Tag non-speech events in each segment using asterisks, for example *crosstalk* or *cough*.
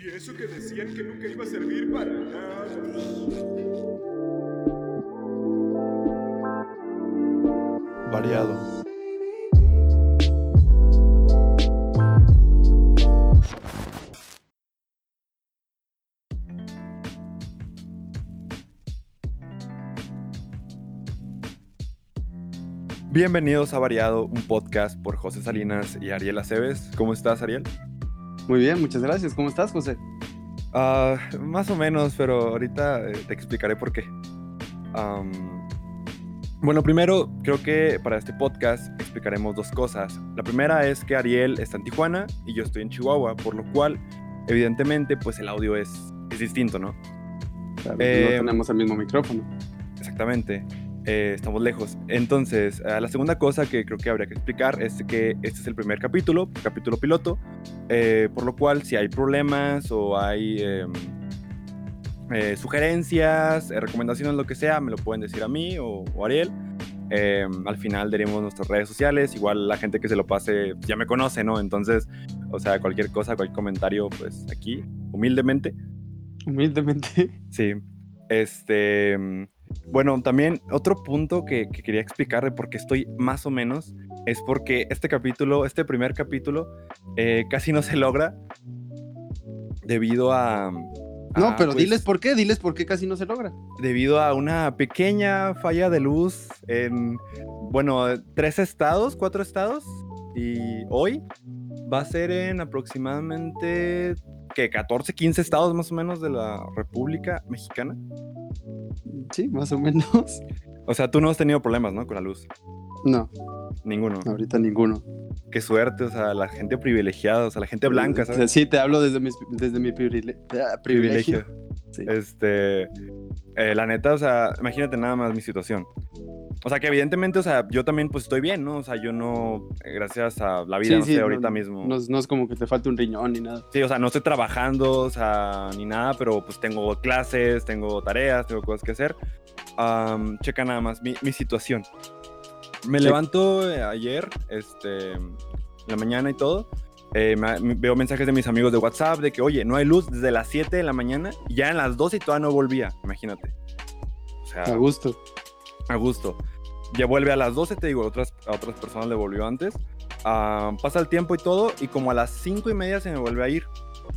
Y eso que decían que nunca iba a servir para nada. Variado. Bienvenidos a Variado, un podcast por José Salinas y Ariel Aceves. ¿Cómo estás, Ariel? Muy bien, muchas gracias. ¿Cómo estás, José? Ah, más o menos, pero ahorita eh, te explicaré por qué. Am, bueno, primero, creo que para este podcast explicaremos dos cosas. La primera es que Ariel está en Tijuana y yo estoy en Chihuahua, por lo cual, evidentemente, pues el audio es, es distinto, ¿no? Claro, Eh, no tenemos el mismo micrófono. Exactamente. Eh, estamos lejos. Entonces, eh, la segunda cosa que creo que habría que explicar es que este es el primer capítulo, capítulo piloto, eh, por lo cual si hay problemas o hay em, sugerencias, recomendaciones, lo que sea, me lo pueden decir a mí o, o a Ariel. Em, al final daremos nuestras redes sociales, igual la gente que se lo pase ya me conoce, ¿no? Entonces, o sea, cualquier cosa, cualquier comentario, pues aquí, humildemente. Humildemente. Sí. Este. Bueno, también otro punto que, que quería explicar de por qué estoy más o menos es porque este capítulo, este primer capítulo, eh, casi no se logra debido a. No, pero pues, diles por qué, diles por qué casi no se logra. Debido a una pequeña falla de luz en, bueno, tres estados, cuatro estados. Y hoy va a ser en aproximadamente, que 14, 15 estados más o menos de la República Mexicana. Sí, más o menos. O sea, tú no has tenido problemas, ¿no? Con la luz. No, Ninguno. ahorita ninguno. Qué suerte, o sea, la gente privilegiada, o sea, la gente blanca, ¿sabes? Sí, te hablo desde, mis- desde mi privile- ah, privilegio. Sí. Este, eh, la neta, o sea, imagínate nada más mi situación. O sea, que evidentemente, o sea, yo también pues estoy bien, ¿no? O sea, yo no, eh, gracias a la vida, Sí, no sí, sé, no- ahorita mismo. No, es- no es como que te falte un riñón ni nada. Sí, o sea, no estoy trabajando, o sea, ni nada, pero pues tengo clases, tengo tareas, tengo cosas que hacer. Am, checa nada más mi, mi situación. Me Sí. levanto eh, ayer, este, en la mañana y todo. Eh, me- veo mensajes de mis amigos de WhatsApp de que, oye, no hay luz desde las 7 de la mañana y ya en las 12 y todavía no volvía, imagínate. O sea, A gusto. a gusto. Ya vuelve a las 12, te digo, otras, a otras personas le volvió antes. Ah, pasa el tiempo y todo, y como a las 5 y media se me vuelve a ir.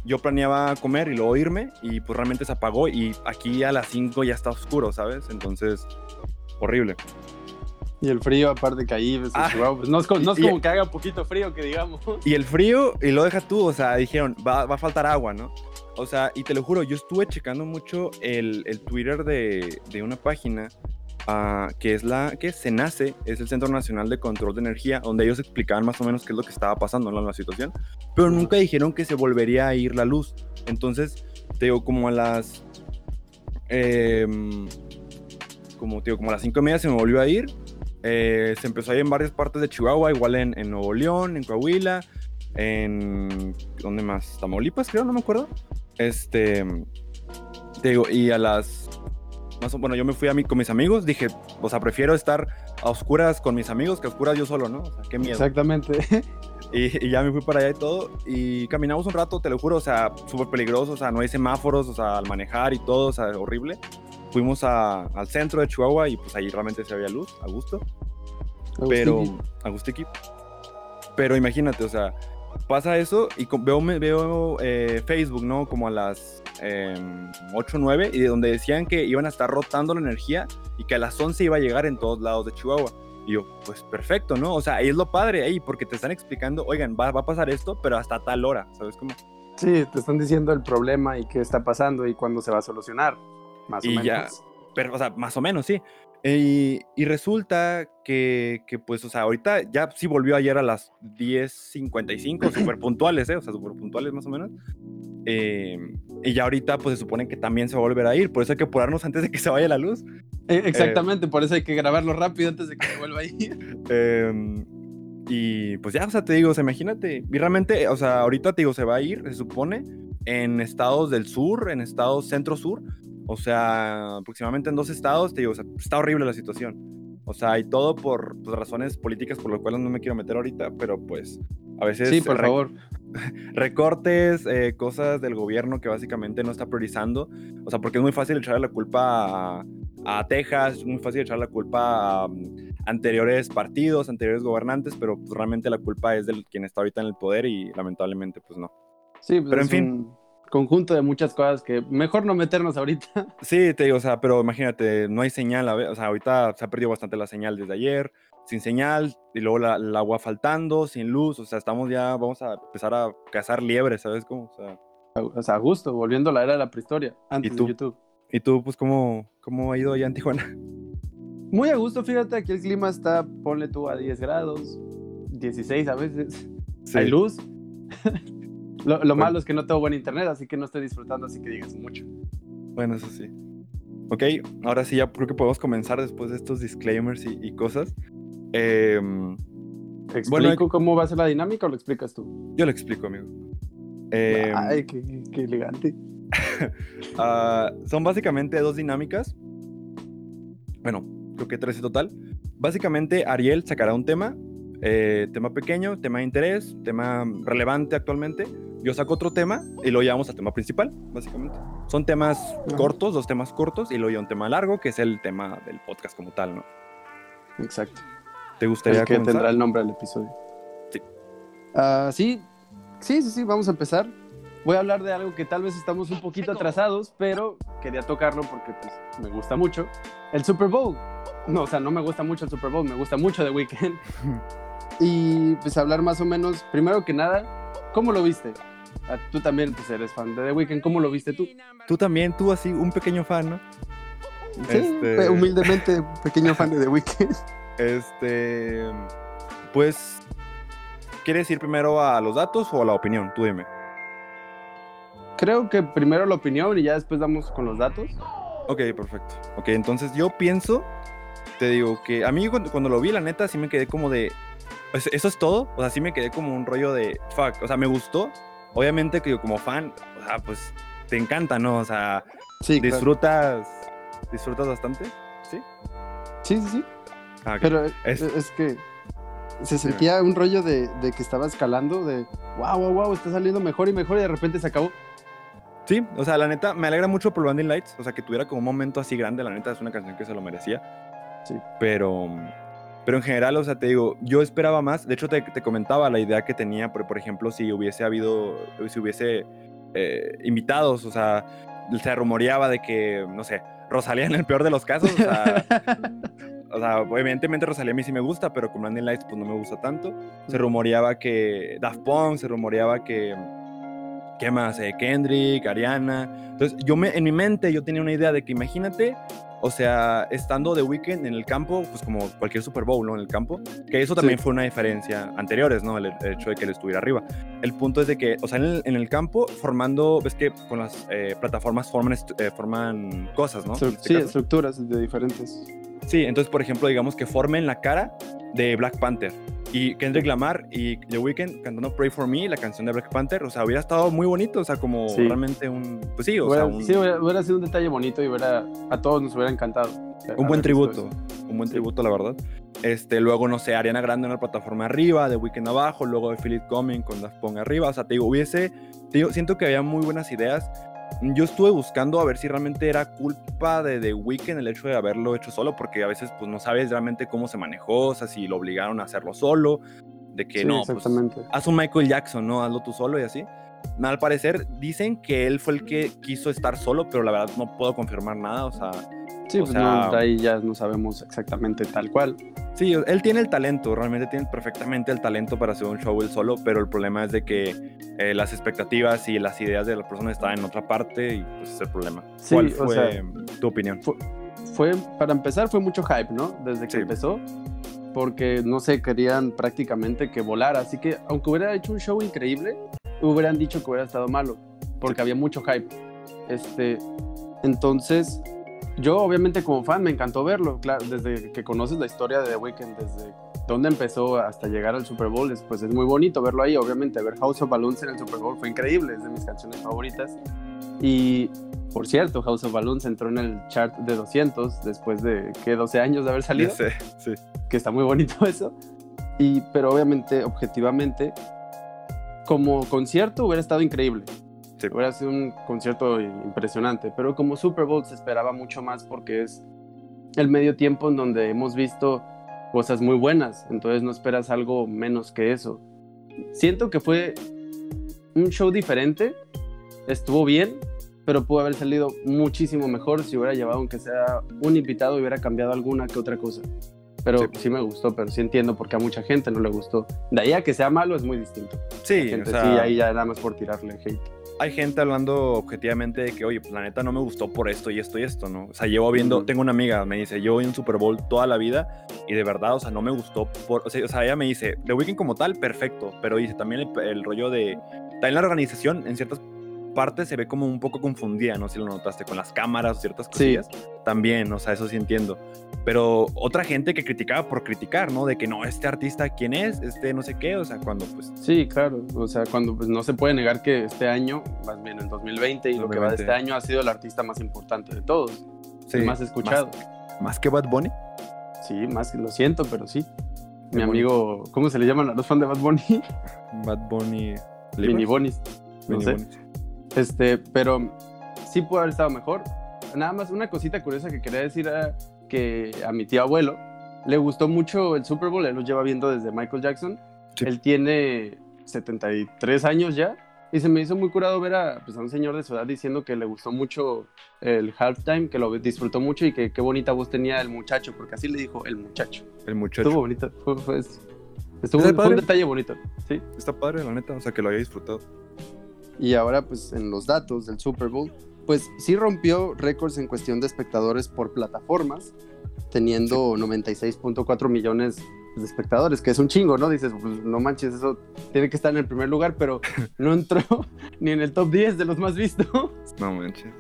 Yo planeaba comer y luego irme, y pues realmente se apagó, y aquí a las 5 ya está oscuro, ¿sabes? Entonces, horrible. Y el frío, aparte que ahí, pues, Ah. Chihuahua, pues, no es, co- no es Y- como que haga poquito frío, que digamos. *laughs* Y el frío, y lo deja tú, o sea, dijeron, va, va a faltar agua, ¿no? O sea, y te lo juro, yo estuve checando mucho el, el Twitter de, de una página ah, que es la que se nace, es el Centro Nacional de Control de Energía, donde ellos explicaban más o menos qué es lo que estaba pasando en la situación, pero nunca dijeron que se volvería a ir la luz. Entonces, te digo, como a las. em, como, te digo, como a las cinco y media se me volvió a ir. Eh, se empezó a ir en varias partes de Chihuahua, igual en, en Nuevo León, en Coahuila, en. ¿Dónde más? Tamaulipas, creo, no me acuerdo. Este. Te digo, y a las. Más bueno, yo me fui a mí con mis amigos. Dije, o sea, prefiero estar a oscuras con mis amigos que a oscuras yo solo, ¿no? O sea, qué miedo. Exactamente. *laughs* Y, y ya me fui para allá y todo. Y caminamos un rato, te lo juro, o sea, súper peligroso. O sea, no hay semáforos, o sea, al manejar y todo, o sea, horrible. Fuimos a- al centro de Chihuahua y pues ahí realmente se había luz, a gusto. Pero, Agustiki. Pero imagínate, o sea, pasa eso y veo, veo eh, Facebook, ¿no? Como a las eh, 8 o 9, y de donde decían que iban a estar rotando la energía y que a las 11 iba a llegar en todos lados de Chihuahua. Y yo, pues perfecto, ¿no? O sea, ahí es lo padre, ahí, porque te están explicando, oigan, va, va a pasar esto, pero hasta tal hora, ¿sabes cómo? Sí, te están diciendo el problema y qué está pasando y cuándo se va a solucionar. Más o Y menos. ya. Pero, o sea, más o menos, sí. Y, y resulta que, que, pues, o sea, ahorita ya sí volvió ayer a las 10.55, súper puntuales, ¿eh? O sea, súper puntuales más o menos. Eh, y ya ahorita, pues, se supone que también se va a volver a ir. Por eso hay que apurarnos antes de que se vaya la luz. Eh, Exactamente, por eso hay que grabarlo rápido antes de que se vuelva a ir. *laughs* Eh, y pues ya, o sea, te digo, o sea, imagínate. Y realmente, o sea, ahorita te digo, se va a ir, se supone, en estados del sur, en estados centro-sur. O sea, aproximadamente en dos estados, te digo, o sea, está horrible la situación. O sea, y todo por pues, razones políticas por las cuales no me quiero meter ahorita, pero pues a veces... Sí, por favor. *laughs* recortes, eh, cosas del gobierno que básicamente no está priorizando. O sea, porque es muy fácil echarle la culpa a, a Texas, es muy fácil echar la culpa a um, anteriores partidos, anteriores gobernantes, pero pues, realmente la culpa es del quien está ahorita en el poder y lamentablemente pues no. Sí, pues Pero en fin. un conjunto de muchas cosas que mejor no meternos ahorita. *laughs* Sí, te digo, o sea, pero imagínate, no hay señal, o sea, ahorita se ha perdido bastante la señal desde ayer, sin señal, y luego la, el agua faltando, sin luz, o sea, estamos ya, vamos a empezar a cazar liebres, ¿sabes cómo? O sea, O sea, justo, volviendo a la era de la prehistoria, antes tú? de YouTube. ¿y tú, pues, cómo, cómo ha ido allá en Tijuana? *laughs* Muy a gusto, fíjate, aquí el clima está, ponle tú a 10 grados, 16 a veces. Hay luz. *laughs* lo lo Bueno. malo es que no tengo buen internet, así que no estoy disfrutando, así que digas mucho. Bueno, eso sí. Ok, ahora sí ya creo que podemos comenzar después de estos disclaimers y, y cosas. ¿Te explico cómo va a ser la dinámica o lo explicas tú? yo lo explico, amigo. Em, Ay, qué, qué elegante. *laughs* Ah, son básicamente dos dinámicas. Bueno, creo que tres en total. Básicamente, Ariel sacará un tema, eh, tema pequeño, tema de interés, tema relevante actualmente. Yo saco otro tema y lo llevamos al tema principal, básicamente. Son temas Ajá. cortos, dos temas cortos, y luego un tema largo, que es el tema del podcast como tal, ¿no? Exacto. ¿Te gustaría El que comenzar? tendrá el nombre del episodio. Sí. Ah, sí, sí, sí, sí, vamos a empezar. Voy a hablar de algo que tal vez estamos un poquito atrasados, pero quería tocarlo porque pues, me gusta mucho. El Super Bowl. No, o sea, no me gusta mucho el Super Bowl, me gusta mucho The Weeknd. *laughs* y pues hablar más o menos, primero que nada, ¿cómo lo viste? Ah, tú también pues, eres fan de The Weeknd, ¿cómo lo viste tú? Tú también, tú así, un pequeño fan, ¿no? Sí, Este- humildemente, pequeño fan de The Weeknd. *laughs* Este. Pues. ¿Quieres ir primero a los datos o a la opinión? Tú dime. Creo que primero la opinión y ya después damos con los datos. Ok, perfecto. Ok, entonces yo pienso, te digo que a mí cuando, cuando lo vi, la neta, sí me quedé como de. Pues, ¿Eso es todo? O sea, sí me quedé como un rollo de. Fuck. O sea, me gustó. Obviamente que como fan, o sea, pues te encanta, ¿no? O sea, Sí, claro. disfrutas. ¿Disfrutas bastante? ¿Sí? Sí, sí, sí. Ah. Pero Es- es, que se sentía un rollo de, de que estaba escalando, de wow, wow, wow, está saliendo mejor y mejor y de repente se acabó. Sí, o sea, la neta, me alegra mucho por Blinding Lights. O sea, que tuviera como un momento así grande. La neta, es una canción que se lo merecía. Sí. Pero, pero en general, o sea, te digo, yo esperaba más. De hecho, te, te comentaba la idea que tenía, por, por ejemplo, si hubiese habido, si hubiese eh, invitados, o sea, se rumoreaba de que, no sé, Rosalía en el peor de los casos. O sea, *laughs* o sea, evidentemente Rosalía a mí sí me gusta, pero con Blinding Lights pues no me gusta tanto. Se rumoreaba que Daft Punk, se rumoreaba que... ¿Qué más? Eh, Kendrick, Ariana. Entonces, yo me, en mi mente yo tenía una idea de que imagínate, o sea, estando de weekend en el campo, pues como cualquier Super Bowl, ¿no? En el campo, que eso también Sí. fue una diferencia anteriores, ¿no? El, el hecho de que él estuviera arriba. El punto es de que, o sea, en el, en el campo, formando, ves que con las eh, plataformas forman, eh, forman cosas, ¿no? Este sí, caso. estructuras de diferentes. Sí, entonces, por ejemplo, digamos que formen la cara de Black Panther. Y Kendrick Lamar y The Weeknd cantando Pray For Me, la canción de Black Panther. O sea, hubiera estado muy bonito. O sea, como Sí. realmente un... Pues sí, o Hubiera, sea, un, sí, hubiera, hubiera sido un detalle bonito y hubiera, a todos nos hubiera encantado. un buen tributo. Un buen Sí. tributo, la verdad. Este, luego, no sé, Ariana Grande en la plataforma arriba, The Weeknd abajo, luego de Philip Coming con Daft Punk arriba. O sea, te digo, hubiese... te digo, siento que había muy buenas ideas. Yo estuve buscando a ver si realmente era culpa de The Weeknd el hecho de haberlo hecho solo, porque a veces pues no sabes realmente cómo se manejó, o sea, si lo obligaron a hacerlo solo, de que Sí, no, pues, exactamente. haz un Michael Jackson, ¿no? Hazlo tú solo y así. Al parecer dicen que él fue el que quiso estar solo, pero la verdad no puedo confirmar nada, o sea, sí, o pues sea- no, ahí ya no sabemos exactamente tal cual. sí, él tiene el talento, realmente tiene perfectamente el talento para hacer un show él solo, pero el problema es de que eh, las expectativas y las ideas de la persona estaban en otra parte y pues ese es el problema. Sí, ¿Cuál o fue sea, tu opinión? fue, para empezar, fue mucho hype, ¿no? Desde que Sí. empezó, porque no sé, querían prácticamente que volara. Así que, aunque hubiera hecho un show increíble, hubieran dicho que hubiera estado malo, porque había mucho hype. Este, entonces, yo obviamente como fan me encantó verlo, claro, desde que conoces la historia de The Weeknd, desde dónde empezó hasta llegar al Super Bowl, es- pues es muy bonito verlo ahí, obviamente, ver House of Balloons en el Super Bowl fue increíble, es de mis canciones favoritas. Y por cierto, House of Balloons entró en el chart de 200 después de que 12 años de haber salido, sé, sí. que está muy bonito *laughs* eso. Y pero obviamente, objetivamente, como concierto hubiera estado increíble. Sí. Hubiera sido un concierto impresionante, pero como Super Bowl se esperaba mucho más porque es el medio tiempo en donde hemos visto cosas muy buenas, entonces no esperas algo menos que eso. Siento que fue un show diferente, estuvo bien, pero pudo haber salido muchísimo mejor si hubiera llevado, aunque sea un invitado, y hubiera cambiado alguna que otra cosa. Pero Sí. sí. me gustó, pero sí entiendo porque a mucha gente no le gustó. De ahí a que sea malo es muy distinto. Sí, Gente, o sea, sí, ahí ya nada más por tirarle hate. Hay gente hablando objetivamente de que, oye, pues la neta no me gustó por esto y esto y esto, ¿no? O sea, llevo viendo, tengo una amiga, me dice, yo voy a un Super Bowl toda la vida y de verdad, o sea, no me gustó por, o sea, o sea, ella me dice, The Weeknd como tal, perfecto, pero dice también el, el rollo de, también la organización en ciertas partes se ve como un poco confundida, no sé si lo notaste, con las cámaras o ciertas Sí. cosillas, también, o sea, eso sí entiendo. Pero otra gente que criticaba por criticar, ¿no? De que no, este artista, ¿quién es? Este no sé qué, o sea, cuando pues Sí, claro. O sea, cuando pues, no se puede negar que este año, más bien en 2020 y lo que va de 2020. este año, ha sido el artista más importante de todos. sí, el más escuchado. Más, más que Bad Bunny. Sí, más que lo siento, pero sí. Mi amigo, ¿cómo se le llaman a los fans de Bad Bunny? Bad Bunny. Mini Bonis. No sé. Bunny. Este, pero sí pudo haber estado mejor. Nada más una cosita curiosa que quería decir era que a mi tío abuelo le gustó mucho el Super Bowl, él lo lleva viendo desde Michael Jackson. Sí. Él tiene 73 años ya y se me hizo muy curado ver a, pues, a un señor de su edad diciendo que le gustó mucho el halftime, que lo disfrutó mucho y que qué bonita voz tenía el muchacho, porque así le dijo el muchacho. El muchacho. Estuvo bonito, fue, fue- estuvo ¿Está un, fue un padre? detalle bonito, sí. Está padre, la neta. O sea, que lo haya disfrutado. Y ahora, pues en los datos del Super Bowl, pues sí rompió récords en cuestión de espectadores por plataformas, teniendo 96.4 millones de espectadores, que es un chingo, ¿no? Dices, pues no manches, eso tiene que estar en el primer lugar, pero no *laughs* entró ni en el top 10 de los más vistos. No manches.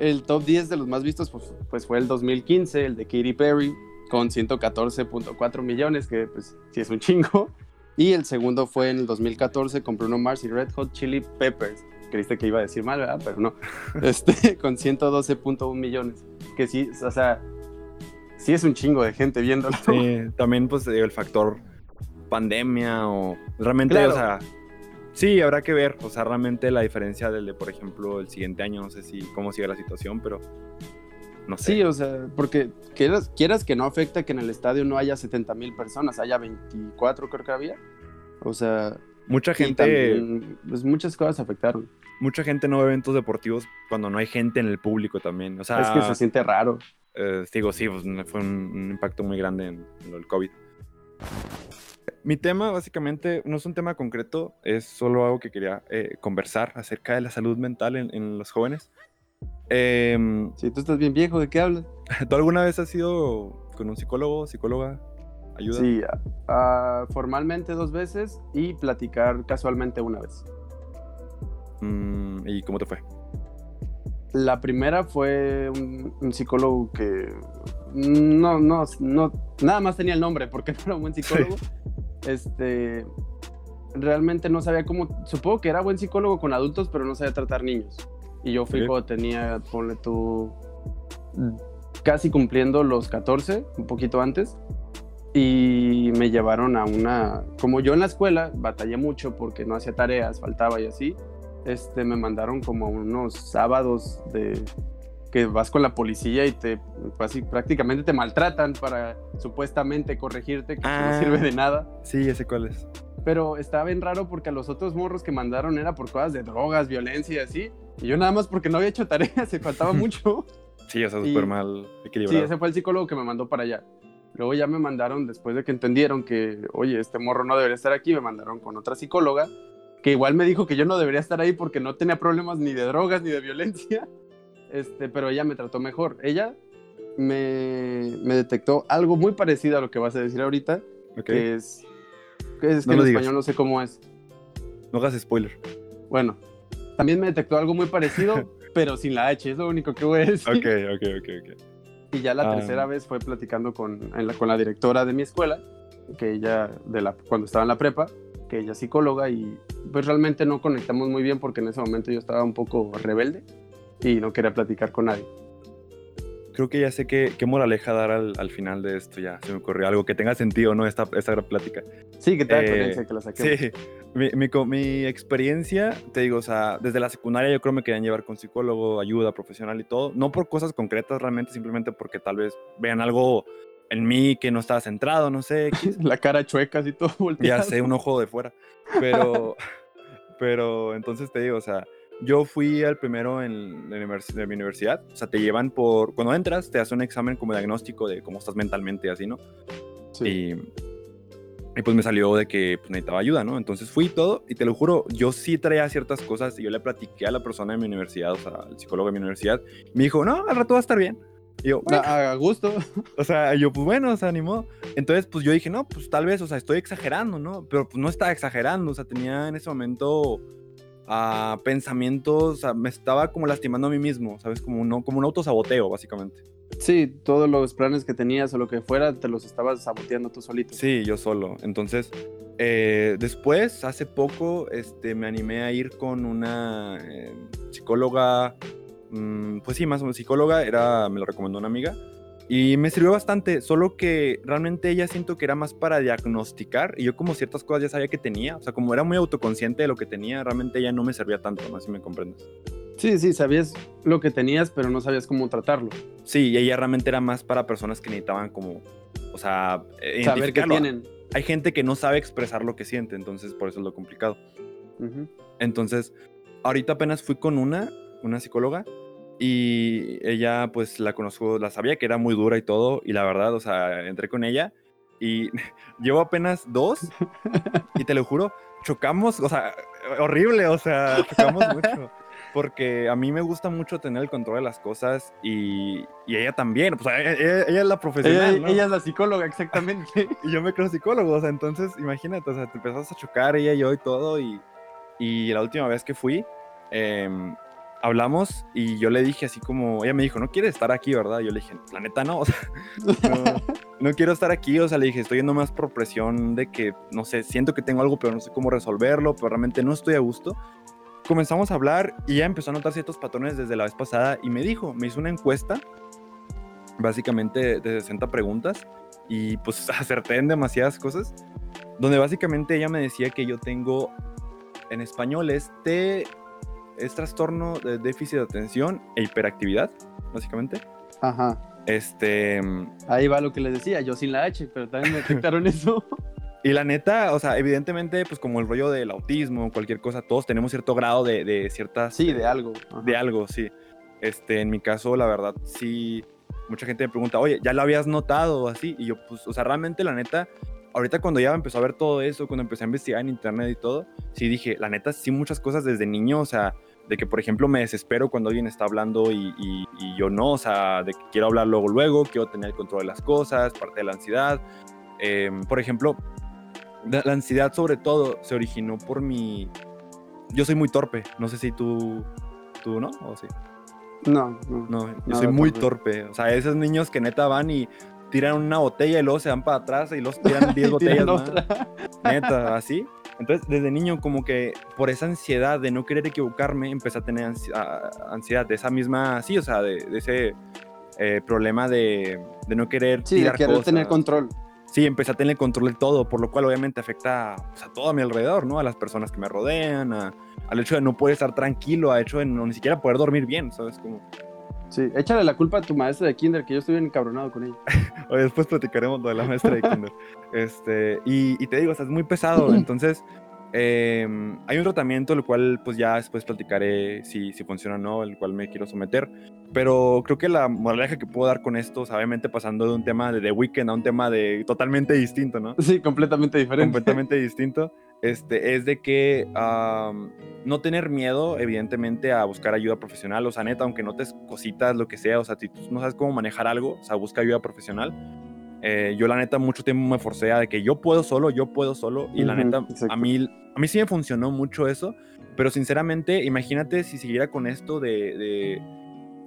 El top 10 de los más vistos pues, pues fue el 2015, el de Katy Perry, con 114.4 millones, que pues sí es un chingo. Y el segundo fue en el 2014 con Bruno Mars y Red Hot Chili Peppers. Creíste que iba a decir mal, ¿verdad? Pero no. *laughs* Este, *laughs* con 112.1 millones. Que sí, o sea, sí es un chingo de gente viéndolo. Sí, también, pues, el factor pandemia o. Realmente, Claro. o sea. Sí, habrá que ver. O sea, realmente la diferencia del de, por ejemplo, el siguiente año. No sé si cómo sigue la situación, pero. No sé. Sí, o sea, porque quieras, quieras que no afecta que en el estadio no haya 70 mil personas, haya 24 creo que había. O sea, mucha gente. también, pues muchas cosas afectaron. Mucha gente no ve eventos deportivos cuando no hay gente en el público también. O sea, es que se siente raro. eh, digo, sí, pues, fue un, un impacto muy grande en, en del COVID. Mi tema, básicamente, no es un tema concreto, es solo algo que quería eh, conversar acerca de la salud mental en, en los jóvenes. Em, Si tú estás bien viejo, ¿de qué hablas? *laughs* ¿Tú alguna vez has ido con un psicólogo, psicóloga? ¿Ayuda? Sí, ah, formalmente dos veces y platicar casualmente una vez. Mm, ¿Y cómo te fue? La primera fue un, un psicólogo que no, no, no, nada más tenía el nombre porque *laughs* no era un buen psicólogo. Este, realmente no sabía cómo, supongo que era buen psicólogo con adultos, pero no sabía tratar niños. Y yo fui cuando tenía, ponle tú, casi cumpliendo los 14, un poquito antes. Y me llevaron a una, como yo en la escuela batallé mucho porque no hacía tareas, faltaba y así, este, me mandaron como unos sábados de que vas con la policía y te así, prácticamente te maltratan para supuestamente corregirte, que Ah. no sirve de nada. Sí, ese cuál es. Pero estaba bien raro porque a los otros morros que mandaron era por cosas de drogas, violencia y así. Y yo nada más porque no había hecho tareas, *laughs* se faltaba *laughs* mucho. Sí, o sea, súper mal Sí, equilibrado. ese fue el psicólogo que me mandó para allá. Luego ya me mandaron, después de que entendieron que, oye, este morro no debería estar aquí, me mandaron con otra psicóloga, que igual me dijo que yo no debería estar ahí porque no tenía problemas ni de drogas ni de violencia. *laughs* Este, pero ella me trató mejor. Ella me, me detectó algo muy parecido a lo que vas a decir ahorita, Ok, que es, que es que No en lo digas. español no sé cómo es. No hagas spoiler. Bueno, también me detectó algo muy parecido, *laughs* pero sin la H, es lo único que voy a decir. Ok, ok, ok, ok. Y ya la Ah. tercera vez fue platicando con, en la, con la directora de mi escuela, que ella, de la, cuando estaba en la prepa, que ella es psicóloga y pues realmente no conectamos muy bien porque en ese momento yo estaba un poco rebelde y no quería platicar con nadie. Creo que ya sé qué, qué moraleja dar al, al final de esto ya. Se me ocurrió algo que tenga sentido, ¿no? Esta, esta gran plática. Sí, que te da Eh, coherencia que la saquemos. Sí, Mi, mi mi experiencia, te digo, o sea, desde la secundaria yo creo me querían llevar con psicólogo, ayuda profesional y todo. No por cosas concretas realmente, simplemente porque tal vez vean algo en mí que no estaba centrado, no sé. *laughs* La cara chueca así todo ya volteado. sé, un ojo de fuera. Pero, *laughs* pero entonces te digo, o sea, yo fui al primero en de mi universidad. O sea, te llevan por, cuando entras, te hacen un examen como diagnóstico de cómo estás mentalmente así, ¿no? Sí. Y, y pues me salió de que pues, necesitaba ayuda, ¿no? Entonces fui todo, y te lo juro, yo sí traía ciertas cosas y yo le platiqué a la persona de mi universidad, o sea, al psicólogo de mi universidad. Me dijo, no, al rato va a estar bien. Y yo, "Bueno". A, a gusto. O sea, yo, pues bueno, se animó. Entonces, pues yo dije, no, pues tal vez, o sea, estoy exagerando, ¿no? Pero pues no estaba exagerando, o sea, tenía en ese momento ah, pensamientos, sea, me estaba como lastimando a mí mismo, ¿sabes? Como un, como un autosaboteo, básicamente. Sí, todos los planes que tenías o lo que fuera, te los estabas saboteando tú solito. Sí, yo solo. Entonces, eh, después, hace poco, este, me animé a ir con una eh, psicóloga, mm, pues sí, más o menos psicóloga, era, me lo recomendó una amiga, y me sirvió bastante, solo que realmente ella siento que era más para diagnosticar, y yo como ciertas cosas ya sabía que tenía, o sea, como era muy autoconsciente de lo que tenía, realmente ella no me servía tanto, no sé si me comprendes. Sí, sí, sabías lo que tenías, pero no sabías cómo tratarlo. Sí, y ella realmente era más para personas que necesitaban como, o sea, eh, Saber qué tienen. Hay gente que no sabe expresar lo que siente, entonces por eso es lo complicado. Entonces, ahorita apenas fui con una, una psicóloga, y ella, pues, la conozco, la sabía que era muy dura y todo, y la verdad, o sea, entré con ella, y *laughs* llevo apenas dos, *laughs* y te lo juro, chocamos, o sea, horrible, o sea, chocamos mucho. *laughs* Porque a mí me gusta mucho tener el control de las cosas y, y ella también, pues ella, ella- ella es la profesional, Ella, ¿no? ella es la psicóloga, exactamente. Y yo me creo psicólogo, o sea, entonces imagínate, o sea, te empezás a chocar ella y yo y todo, y, y la última vez que fui, em, hablamos y yo le dije así como, ella me dijo, no quieres estar aquí, ¿verdad? Yo le dije, la neta no, *laughs* o sea, no, no quiero estar aquí, o sea, le dije, estoy yendo más por presión de que, no sé, siento que tengo algo, pero no sé cómo resolverlo, pero realmente no estoy a gusto. Comenzamos a hablar y ella empezó a notar ciertos patrones desde la vez pasada y me dijo, me hizo una encuesta, básicamente de 60 preguntas, y pues *laughs* acerté en demasiadas cosas, donde básicamente ella me decía que yo tengo, en español, este es trastorno de déficit de atención e hiperactividad, básicamente. Ajá. Este, Ahí va lo que les decía, yo sin la H, pero también me detectaron *laughs* eso. y la neta, o sea, evidentemente, pues como el rollo del autismo, cualquier cosa, todos tenemos cierto grado de, de ciertas... Sí, de algo. Ajá. De algo, sí. Este, en mi caso, la verdad, sí, mucha gente me pregunta, oye, ¿ya lo habías notado o así? Y yo, pues, o sea, realmente, la neta, ahorita cuando ya empezó a ver todo eso, cuando empecé a investigar en internet y todo, sí dije, la neta, sí, muchas cosas desde niño, o sea, de que, por ejemplo, me desespero cuando alguien está hablando y, y- y yo no, o sea, de que quiero hablar luego, luego, quiero tener el control de las cosas, parte de la ansiedad. Em, por ejemplo, la, ansiedad sobre todo se originó por mi... Yo soy muy torpe, no sé si tú, tú ¿no? ¿O sí? No, no. No, yo soy muy torpe. torpe. O sea, esos niños que neta van y tiran una botella y luego se van para atrás y los tiran 10 *laughs* Y botellas más. Neta, así. Entonces, desde niño, como que por esa ansiedad de no querer equivocarme, empecé a tener ansi- ansiedad de esa misma, sí, o sea, de, de ese eh, problema de, de no querer Sí, de tirar querer cosas. tener control. Sí, empecé a tener control de todo, por lo cual obviamente afecta pues, a todo a mi alrededor, ¿no? A las personas que me rodean, a- al hecho de no poder estar tranquilo, al hecho de no, ni siquiera poder dormir bien, ¿sabes? Como... Sí, échale la culpa a tu maestra de kinder, que yo estoy bien encabronado con ella. *laughs* Oye, después platicaremos lo de la maestra de kinder. Este, y, y te digo, o sea, es muy pesado. *clears throat* Entonces, eh, hay un tratamiento, el cual pues ya después platicaré si, si funciona o no, el cual me quiero someter. Pero creo que la moraleja que puedo dar con esto, o sea, obviamente pasando de un tema de The Weeknd a un tema de totalmente distinto, ¿no? Sí, completamente diferente. completamente distinto, este, es de que no tener miedo, evidentemente, a buscar ayuda profesional. O sea, neta, aunque notes cositas, lo que sea, o sea, si tú no sabes cómo manejar algo, o sea, busca ayuda profesional. Eh, yo, la neta, mucho tiempo me forcé a de que yo puedo solo, yo puedo solo. Y la neta, exacto. a mí, a mí sí me funcionó mucho eso. Pero sinceramente, imagínate si siguiera con esto de.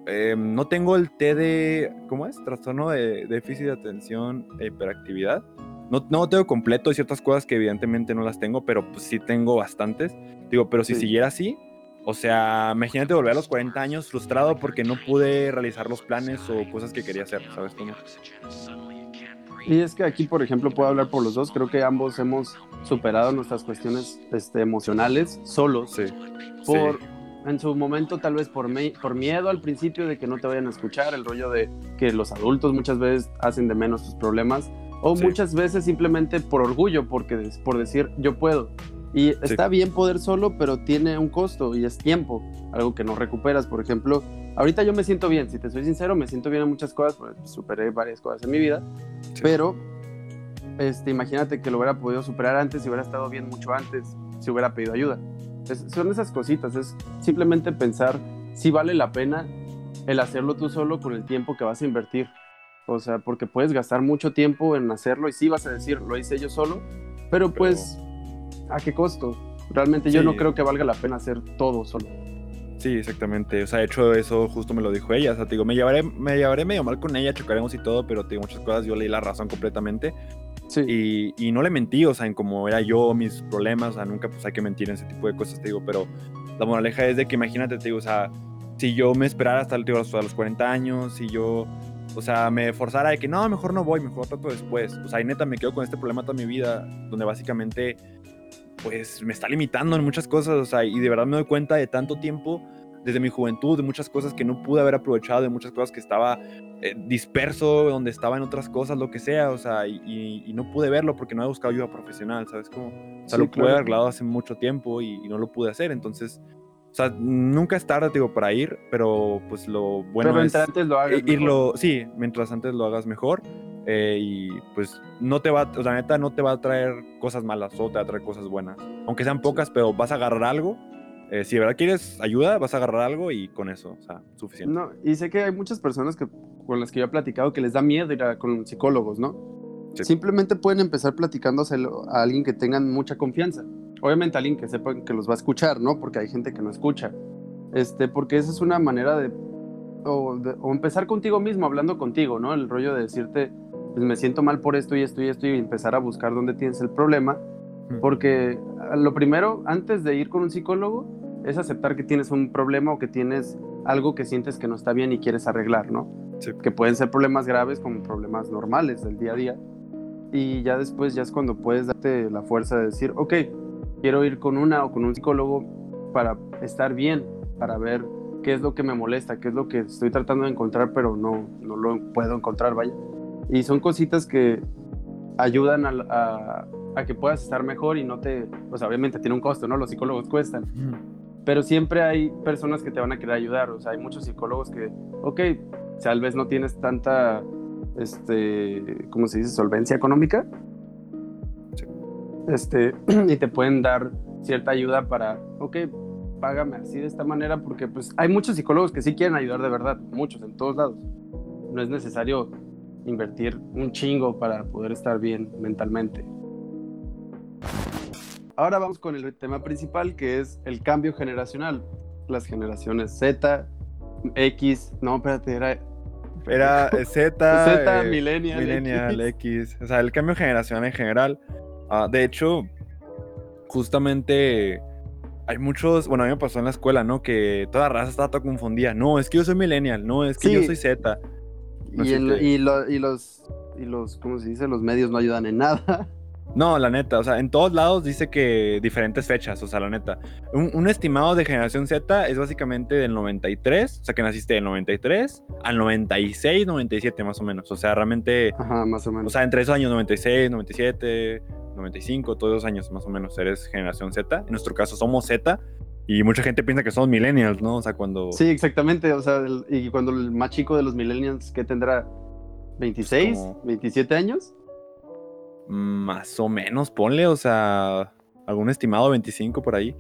de, em, no tengo el T de. ¿Cómo es? Trastorno de déficit de atención e hiperactividad. No, no tengo completo, hay ciertas cosas que evidentemente no las tengo, pero pues sí tengo bastantes. Digo, pero si Sí. siguiera así, o sea, imagínate volver a los 40 años frustrado porque no pude realizar los planes o cosas que quería hacer, ¿sabes cómo? Y es que aquí, por ejemplo, puedo hablar por los dos. Creo que ambos hemos superado nuestras cuestiones este, emocionales solos. Sí. Por, sí. En su momento, tal vez por, me- por miedo al principio de que no te vayan a escuchar, el rollo de que los adultos muchas veces hacen de menos tus problemas. O Sí. muchas veces simplemente por orgullo, porque, por decir yo puedo. Y está bien poder solo, pero tiene un costo y es tiempo, algo que no recuperas. Por ejemplo, ahorita yo me siento bien, si te soy sincero, me siento bien en muchas cosas, porque superé varias cosas en mi vida, Sí. pero este, imagínate que lo hubiera podido superar antes, si hubiera estado bien mucho antes, si hubiera pedido ayuda. Es- son esas cositas, es simplemente pensar si vale la pena el hacerlo tú solo con el tiempo que vas a invertir. O sea, porque puedes gastar mucho tiempo en hacerlo y sí vas a decir, lo hice yo solo, pero pues, ¿a qué costo? Realmente yo Sí. no creo que valga la pena hacer todo solo. Sí, exactamente. O sea, de hecho, eso justo me lo dijo ella. O sea, te digo, me llevaré, me llevaré medio mal con ella, chocaremos y todo, pero te digo, muchas cosas yo leí la razón completamente. Sí. Y, y no le mentí, o sea, en cómo era yo, mis problemas, o sea, nunca pues hay que mentir en ese tipo de cosas, te digo, pero la moraleja es de que imagínate, te digo, o sea, si yo me esperara hasta, digo, hasta los 40 años, si yo, o sea, me forzara de que no, mejor no voy, mejor trato después, o sea, y neta me quedo con este problema toda mi vida, donde básicamente, pues, me está limitando en muchas cosas, o sea, y de verdad me doy cuenta de tanto tiempo desde mi juventud, de muchas cosas que no pude haber aprovechado, de muchas cosas que estaba eh, disperso, donde estaba en otras cosas, lo que sea, o sea, y, y- y no pude verlo porque no he buscado ayuda profesional, ¿sabes? Como, o sea, Sí, lo pude claro. haber arreglado hace mucho tiempo y, y no lo pude hacer, entonces, sea, nunca es tarde, digo, para ir, pero pues lo bueno pero es antes lo hagas. irlo, sí, mientras antes lo hagas mejor. eh, y pues no te va, o sea, neta, no te va a traer cosas malas, solo te va a traer cosas buenas. Aunque sean pocas, pero vas a agarrar algo. eh, si de verdad quieres ayuda, vas a agarrar algo y con eso, o sea, suficiente. No, y sé que hay muchas personas que, con las que yo he platicado que les da miedo ir a, con psicólogos, ¿no? Sí. Simplemente pueden empezar platicándoselo a alguien que tengan mucha confianza. Obviamente alguien que sepan que los va a escuchar, ¿no? Porque hay gente que no escucha. Este, porque esa es una manera de o, de- o empezar contigo mismo, hablando contigo, ¿no? El rollo de decirte, pues me siento mal por esto y esto y esto y empezar a buscar dónde tienes el problema. Porque lo primero, antes de ir con un psicólogo, es aceptar que tienes un problema o que tienes algo que sientes que no está bien y quieres arreglar, ¿no? Sí. Que pueden ser problemas graves como problemas normales del día a día. Y ya después ya es cuando puedes darte la fuerza de decir, ok, quiero ir con una o con un psicólogo para estar bien, para ver qué es lo que me molesta, qué es lo que estoy tratando de encontrar, pero no, no lo puedo encontrar, vaya. Y son cositas que ayudan a, a- a que puedas estar mejor y no te, pues obviamente tiene un costo, ¿no? Los psicólogos cuestan, pero siempre hay personas que te van a querer ayudar, o sea, hay muchos psicólogos que, ok, tal vez no tienes tanta, este, ¿cómo se dice? Solvencia económica. Este, *clears throat* y te pueden dar cierta ayuda para, ok, págame así de esta manera, porque pues hay muchos psicólogos que sí quieren ayudar de verdad, muchos, en todos lados. No es necesario invertir un chingo para poder estar bien mentalmente. Ahora vamos con el tema principal, que es el cambio generacional. Las generaciones Z, X, no, espérate, era Era eh, *laughs* Z, Z, eh, Millennial, Millennial, X. X. O sea, el cambio generacional en general. Ah, de hecho, justamente hay muchos, bueno, a mí me pasó en la escuela, ¿no? Que toda raza estaba toda confundida. No, es que yo soy millennial, no, es que yo soy Z. No y, el- y lo- y los, y los, ¿cómo se dice? Los medios no ayudan en nada. *laughs* No, la neta, o sea, en todos lados dice que diferentes fechas, o sea, la neta. Un, un estimado de generación Z es básicamente del 93, o sea, que naciste del 93 al 96, 97 más o menos. O sea, realmente, Ajá, más o menos. o sea, entre esos años 96, 97, 95, todos esos años más o menos eres generación Z. En nuestro caso somos Z y mucha gente piensa que somos millennials, ¿no? O sea, cuando... sí, exactamente. O sea, el- y cuando el más chico de los millennials, ¿qué tendrá? ¿26? Como- ¿27 años? Más o menos, ponle, o sea, algún estimado 25 por ahí.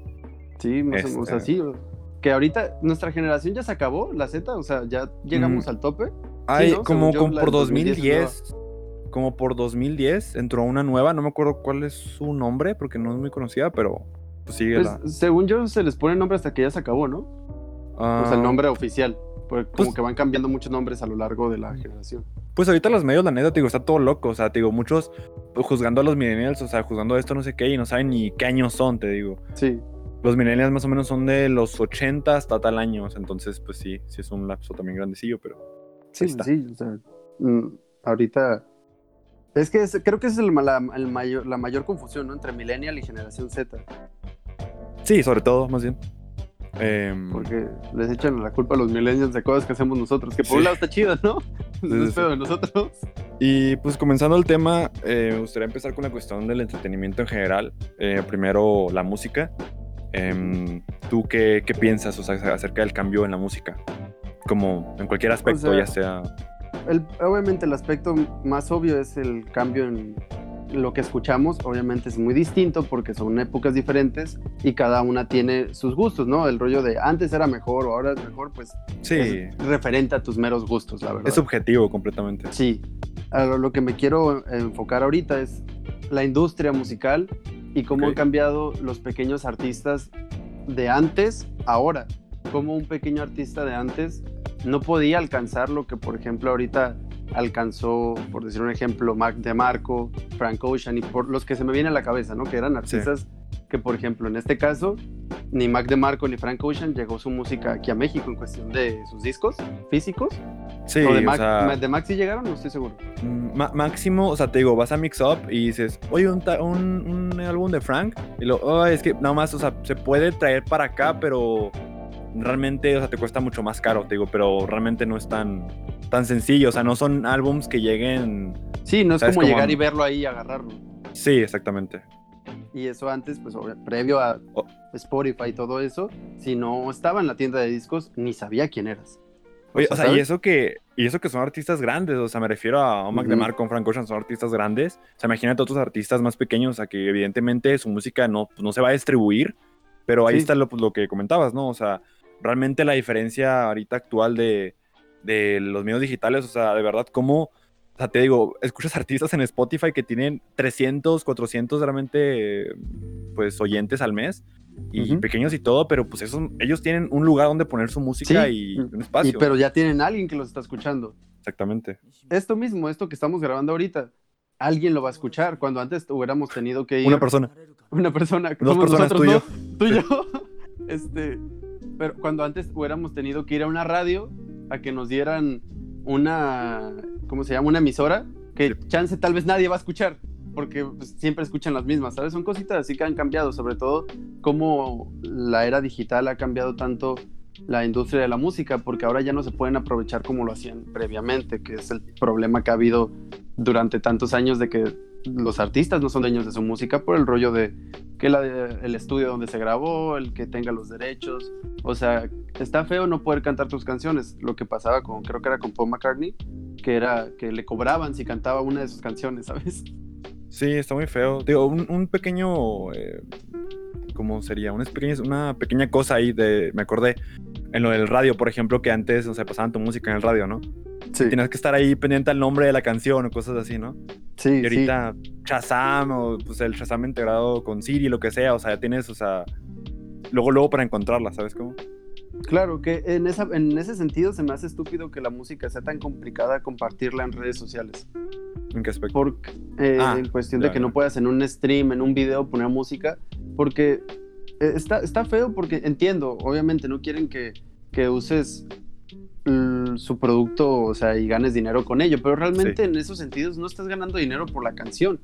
Sí, más o menos Este- así. o- Que ahorita nuestra generación ya se acabó, la Z, o sea, ya llegamos Mm. al tope. Ay, ¿no? como, yo, como por del 2010 es 2010, como por 2010 entró una nueva, no me acuerdo cuál es su nombre porque no es muy conocida, pero pues sigue Pues, según yo, se les pone nombre hasta que ya se acabó, ¿no? O sea, el nombre oficial. Porque como pues- que van cambiando muchos nombres a lo largo de la generación. Pues ahorita los medios, la neta, te digo, está todo loco, o sea, te digo, muchos juzgando a los millennials, o sea, juzgando esto no sé qué y no saben ni qué años son, te digo. Sí. Los millennials más o menos son de los 80 hasta tal años, entonces pues sí, sí es un lapso también grandecillo, pero Sí, está. sí, o sea, mm, ahorita Es que es- creo que es el la, el mayor, la mayor confusión ¿no? entre Millennial y Generación Z. Sí, sobre todo, más bien. Em, Porque les echan la culpa a los millennials de cosas que hacemos nosotros, que por Sí. un lado está chido, ¿no? No *laughs* es pedo de nosotros. Y pues comenzando el tema, eh, me gustaría empezar con la cuestión del entretenimiento en general. Eh, primero, la música. Em, ¿Tú qué, qué piensas o sea, acerca del cambio en la música? Como en cualquier aspecto, sea, ya sea... El- obviamente el aspecto más obvio es el cambio en lo que escuchamos. Obviamente es muy distinto porque son épocas diferentes y cada una tiene sus gustos, ¿no? El rollo de antes era mejor o ahora es mejor, pues Sí, es referente a tus meros gustos, la verdad. es subjetivo completamente. Sí, a lo, que me quiero enfocar ahorita es la industria musical y cómo Ok. han cambiado los pequeños artistas de antes, ahora. Cómo un pequeño artista de antes no podía alcanzar lo que, por ejemplo, ahorita alcanzó, por decir un ejemplo, Mac DeMarco, Frank Ocean y por los que se me viene a la cabeza, ¿no? Que eran artistas que, por ejemplo, en este caso, ni Mac DeMarco ni Frank Ocean llegó su música aquí a México en cuestión de sus discos físicos. Sí, o de o Mac, sea, de Mac sí llegaron, no estoy seguro. máximo, o sea, te digo, vas a Mix Up y dices, oye, un, un, un álbum de Frank, y lo, "Oh, es que nada más, o sea, se puede traer para acá, pero realmente, o sea, te cuesta mucho más caro, te digo, pero realmente no es tan, tan sencillo, o sea, no son álbums que lleguen... Sí, no es ¿Sabes como llegar y verlo ahí y agarrarlo. Sí, exactamente. Y eso antes, pues previo a Oh. Spotify y todo eso, si no estaba en la tienda de discos, ni sabía quién eras. Oye, O sea, y eso que y eso que son artistas grandes, o sea, me refiero a Mac Ujú. DeMarco con Frank Ocean, son artistas grandes. O sea, imagínate otros artistas más pequeños, o sea, que evidentemente su música no, pues, no se va a distribuir, pero ahí Sí. está lo, pues, lo que comentabas, ¿no? O sea, realmente la diferencia ahorita actual de, de los medios digitales, o sea, de verdad, cómo, o sea, te digo, escuchas artistas en Spotify que tienen 300, 400 realmente, pues, oyentes al mes. Y pequeños y todo, pero pues esos, ellos tienen un lugar donde poner su música Sí, y un espacio. Y, pero ya tienen alguien que los está escuchando. Exactamente. Esto mismo, esto que estamos grabando ahorita, alguien lo va a escuchar. Cuando antes hubiéramos tenido que ir Una persona. una persona, Dos personas, nosotros, tú y ¿no? Tú y yo. *laughs* Este, pero cuando antes hubiéramos tenido que ir a una radio a que nos dieran una, ¿cómo se llama? Una emisora que chance tal vez nadie va a escuchar porque pues, siempre escuchan las mismas, ¿sabes? Son cositas así que han cambiado, sobre todo cómo la era digital ha cambiado tanto la industria de la música, porque ahora ya no se pueden aprovechar como lo hacían previamente, que es el problema que ha habido durante tantos años de que los artistas no son dueños de su música por el rollo de que la, el estudio donde se grabó, el que tenga los derechos. O sea, está feo no poder cantar tus canciones. Lo que pasaba con, creo que era con Paul McCartney, que era que le cobraban si cantaba una de sus canciones, ¿sabes? Sí, está muy feo. Digo, un, pequeño. eh, ¿Cómo sería? Una una pequeña cosa ahí de. Me acordé. En lo del radio, por ejemplo, que antes, o sea, pasaban tu música en el radio, ¿no? Sí, Tenías que estar ahí pendiente al nombre de la canción o cosas así, ¿no? sí, Y ahorita Shazam o pues el Shazam integrado con Siri, lo que sea, o sea, ya tienes, o sea, luego, luego para encontrarla, ¿sabes cómo? sí. Claro, que en, esa, en ese sentido se me hace estúpido que la música sea tan complicada compartirla en redes sociales. ¿En qué aspecto? Porque, eh, Ah, en cuestión ya, de que ya. no puedas en un stream, en un video poner música, porque eh, está, está feo porque entiendo, obviamente no quieren que, que uses su producto, o sea, y ganes dinero con ello, pero realmente Sí. en esos sentidos no estás ganando dinero por la canción.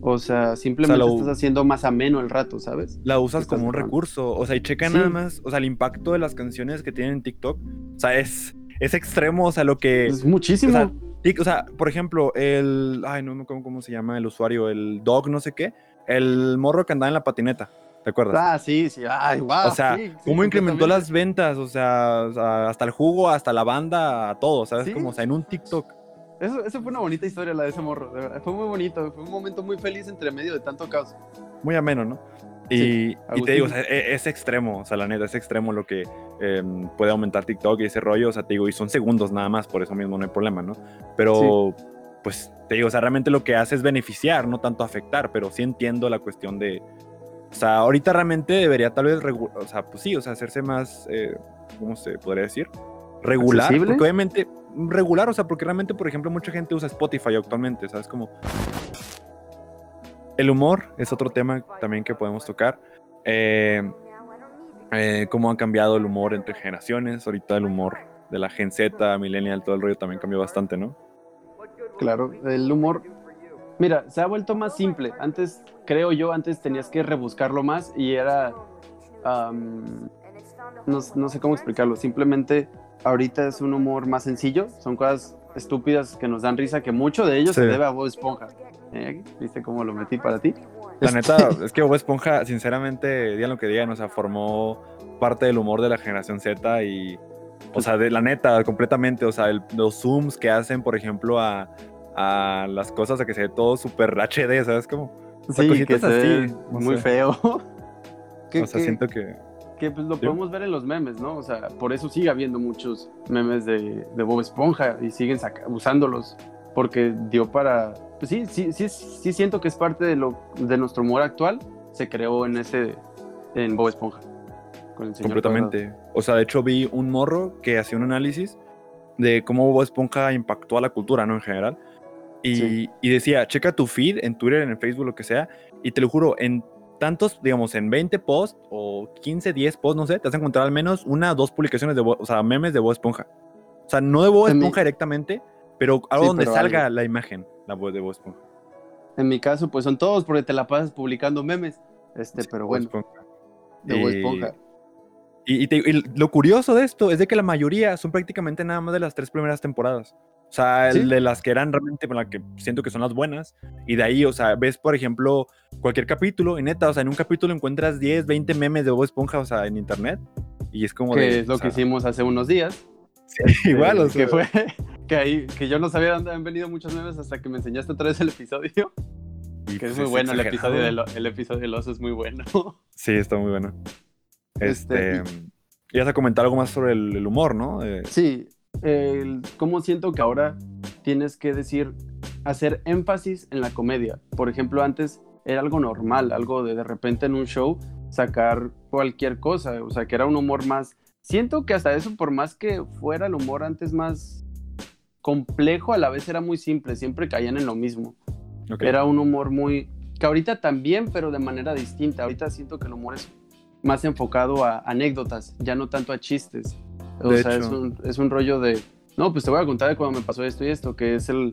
O sea, simplemente lo- estás haciendo más ameno el rato, ¿sabes? La usas como un grabando. recurso, o sea, y checa Sí. nada más, o sea, el impacto de las canciones que tienen en TikTok, o sea, es, es extremo, o sea, lo que... Es muchísimo. o sea, Tic- O sea, por ejemplo, el. Ay, no me acuerdo cómo se llama el usuario, el dog, no sé qué. El morro que andaba en la patineta. ¿Te acuerdas? ah, sí, sí, ay, wow. o sea, sí, sí, cómo incrementó las ventas, o sea, o sea, hasta el jugo, hasta la banda, todo, ¿sabes? Sí. Como, o sea, en un TikTok. Eso, eso fue una bonita historia la de ese morro, de verdad. Fue muy bonito, fue un momento muy feliz entre medio de tanto caos. Muy ameno, ¿no? Y, te digo, o Agustín. sea, e- es, extremo, o sea, la neta, es extremo lo que em, puede aumentar TikTok y ese rollo, o sea, te digo, y son segundos nada más, por eso mismo no hay problema, ¿no? Pero, pues, te digo, o sea, realmente lo que hace es beneficiar, no tanto afectar, pero sí entiendo la cuestión de, o sea, ahorita realmente debería tal vez, o sea, pues sí, o sea, hacerse más, eh, ¿cómo se podría decir? Regular, ¿Accesible? porque obviamente, regular, o sea, porque realmente, por ejemplo, mucha gente usa Spotify actualmente, ¿sabes? Como... El humor es otro tema también que podemos tocar. Eh, eh, cómo ha cambiado el humor entre generaciones. Ahorita el humor de la Gen Z, Millennial, todo el rollo también cambió bastante, ¿no? Claro, el humor Mira, se ha vuelto más simple. Antes, creo yo, antes tenías que rebuscarlo más y era... am, no, no sé cómo explicarlo. Simplemente ahorita es un humor más sencillo. Son cosas estúpidas que nos dan risa, que mucho de ello Sí. se debe a Bob Esponja. Eh, ¿Viste cómo lo metí para ti? La neta, es que Bob Esponja, sinceramente, digan lo que digan, o sea, formó parte del humor de la generación Z y, o sea, de la neta, completamente, o sea, el- los zooms que hacen, por ejemplo, a, a las cosas, a que se ve todo súper HD, ¿sabes? Como, Sí, cositas que se así, muy sé. feo. o sea, siento que, que, pues, lo Sí. podemos ver en los memes, ¿no? O sea, por eso sigue habiendo muchos memes de, de Bob Esponja y siguen saca- usándolos porque dio para... Pues sí, sí, sí, sí siento que es parte de, lo, de nuestro humor actual. Se creó en ese... en Bob Esponja. Con el señor completamente. O sea, de hecho vi un morro que hacía un análisis de cómo Bob Esponja impactó a la cultura, ¿no? En general. Y, Sí. y decía, checa tu feed en Twitter, en Facebook, lo que sea, y te lo juro, en tantos, digamos, en 20 posts o 15, 10 posts, no sé, te vas a encontrar al menos una o dos publicaciones de, o sea, memes de Bob Esponja. O sea, no de Bob Esponja directamente, pero algo Sí, donde pero salga algo. la imagen, la voz de Bob Esponja. En mi caso, pues son todos porque te la pasas publicando memes. Este, Sí, pero bueno, Esponja. de Bob Y- Esponja. Y, y te- y lo curioso de esto es de que la mayoría son prácticamente nada más de las tres primeras temporadas. O sea, el Sí. de las que eran realmente las que siento que son las buenas. Y de ahí, o sea, ves, por ejemplo, cualquier capítulo, y neta, o sea, en un capítulo encuentras 10, 20 memes de Bob Esponja, o sea, en internet. Y es como Que de. es lo o que sea, hicimos hace unos días. *laughs* Igual, Eh, o sea. que fue *laughs* que ahí que yo no sabía dónde habían venido muchos memes hasta que me enseñaste otra vez el episodio y, que es pues, muy bueno el episodio del el episodio del oso es muy bueno *laughs* Sí, está muy bueno. Este, Este. Y vas a comentar algo más sobre el, el humor, ¿no? Eh, sí el, cómo siento que ahora tienes que decir hacer énfasis en la comedia por ejemplo antes era algo normal algo de de repente en un show sacar cualquier cosa o sea que era un humor más siento que hasta eso por más que fuera el humor antes más complejo a la vez era muy simple siempre caían en lo mismo ok. Era un humor muy... que ahorita también, pero de manera distinta. Ahorita siento que el humor es más enfocado a anécdotas, ya no tanto a chistes. O De sea, hecho. es un, es un rollo de... No, pues te voy a contar de cuando me pasó esto y esto, que es el...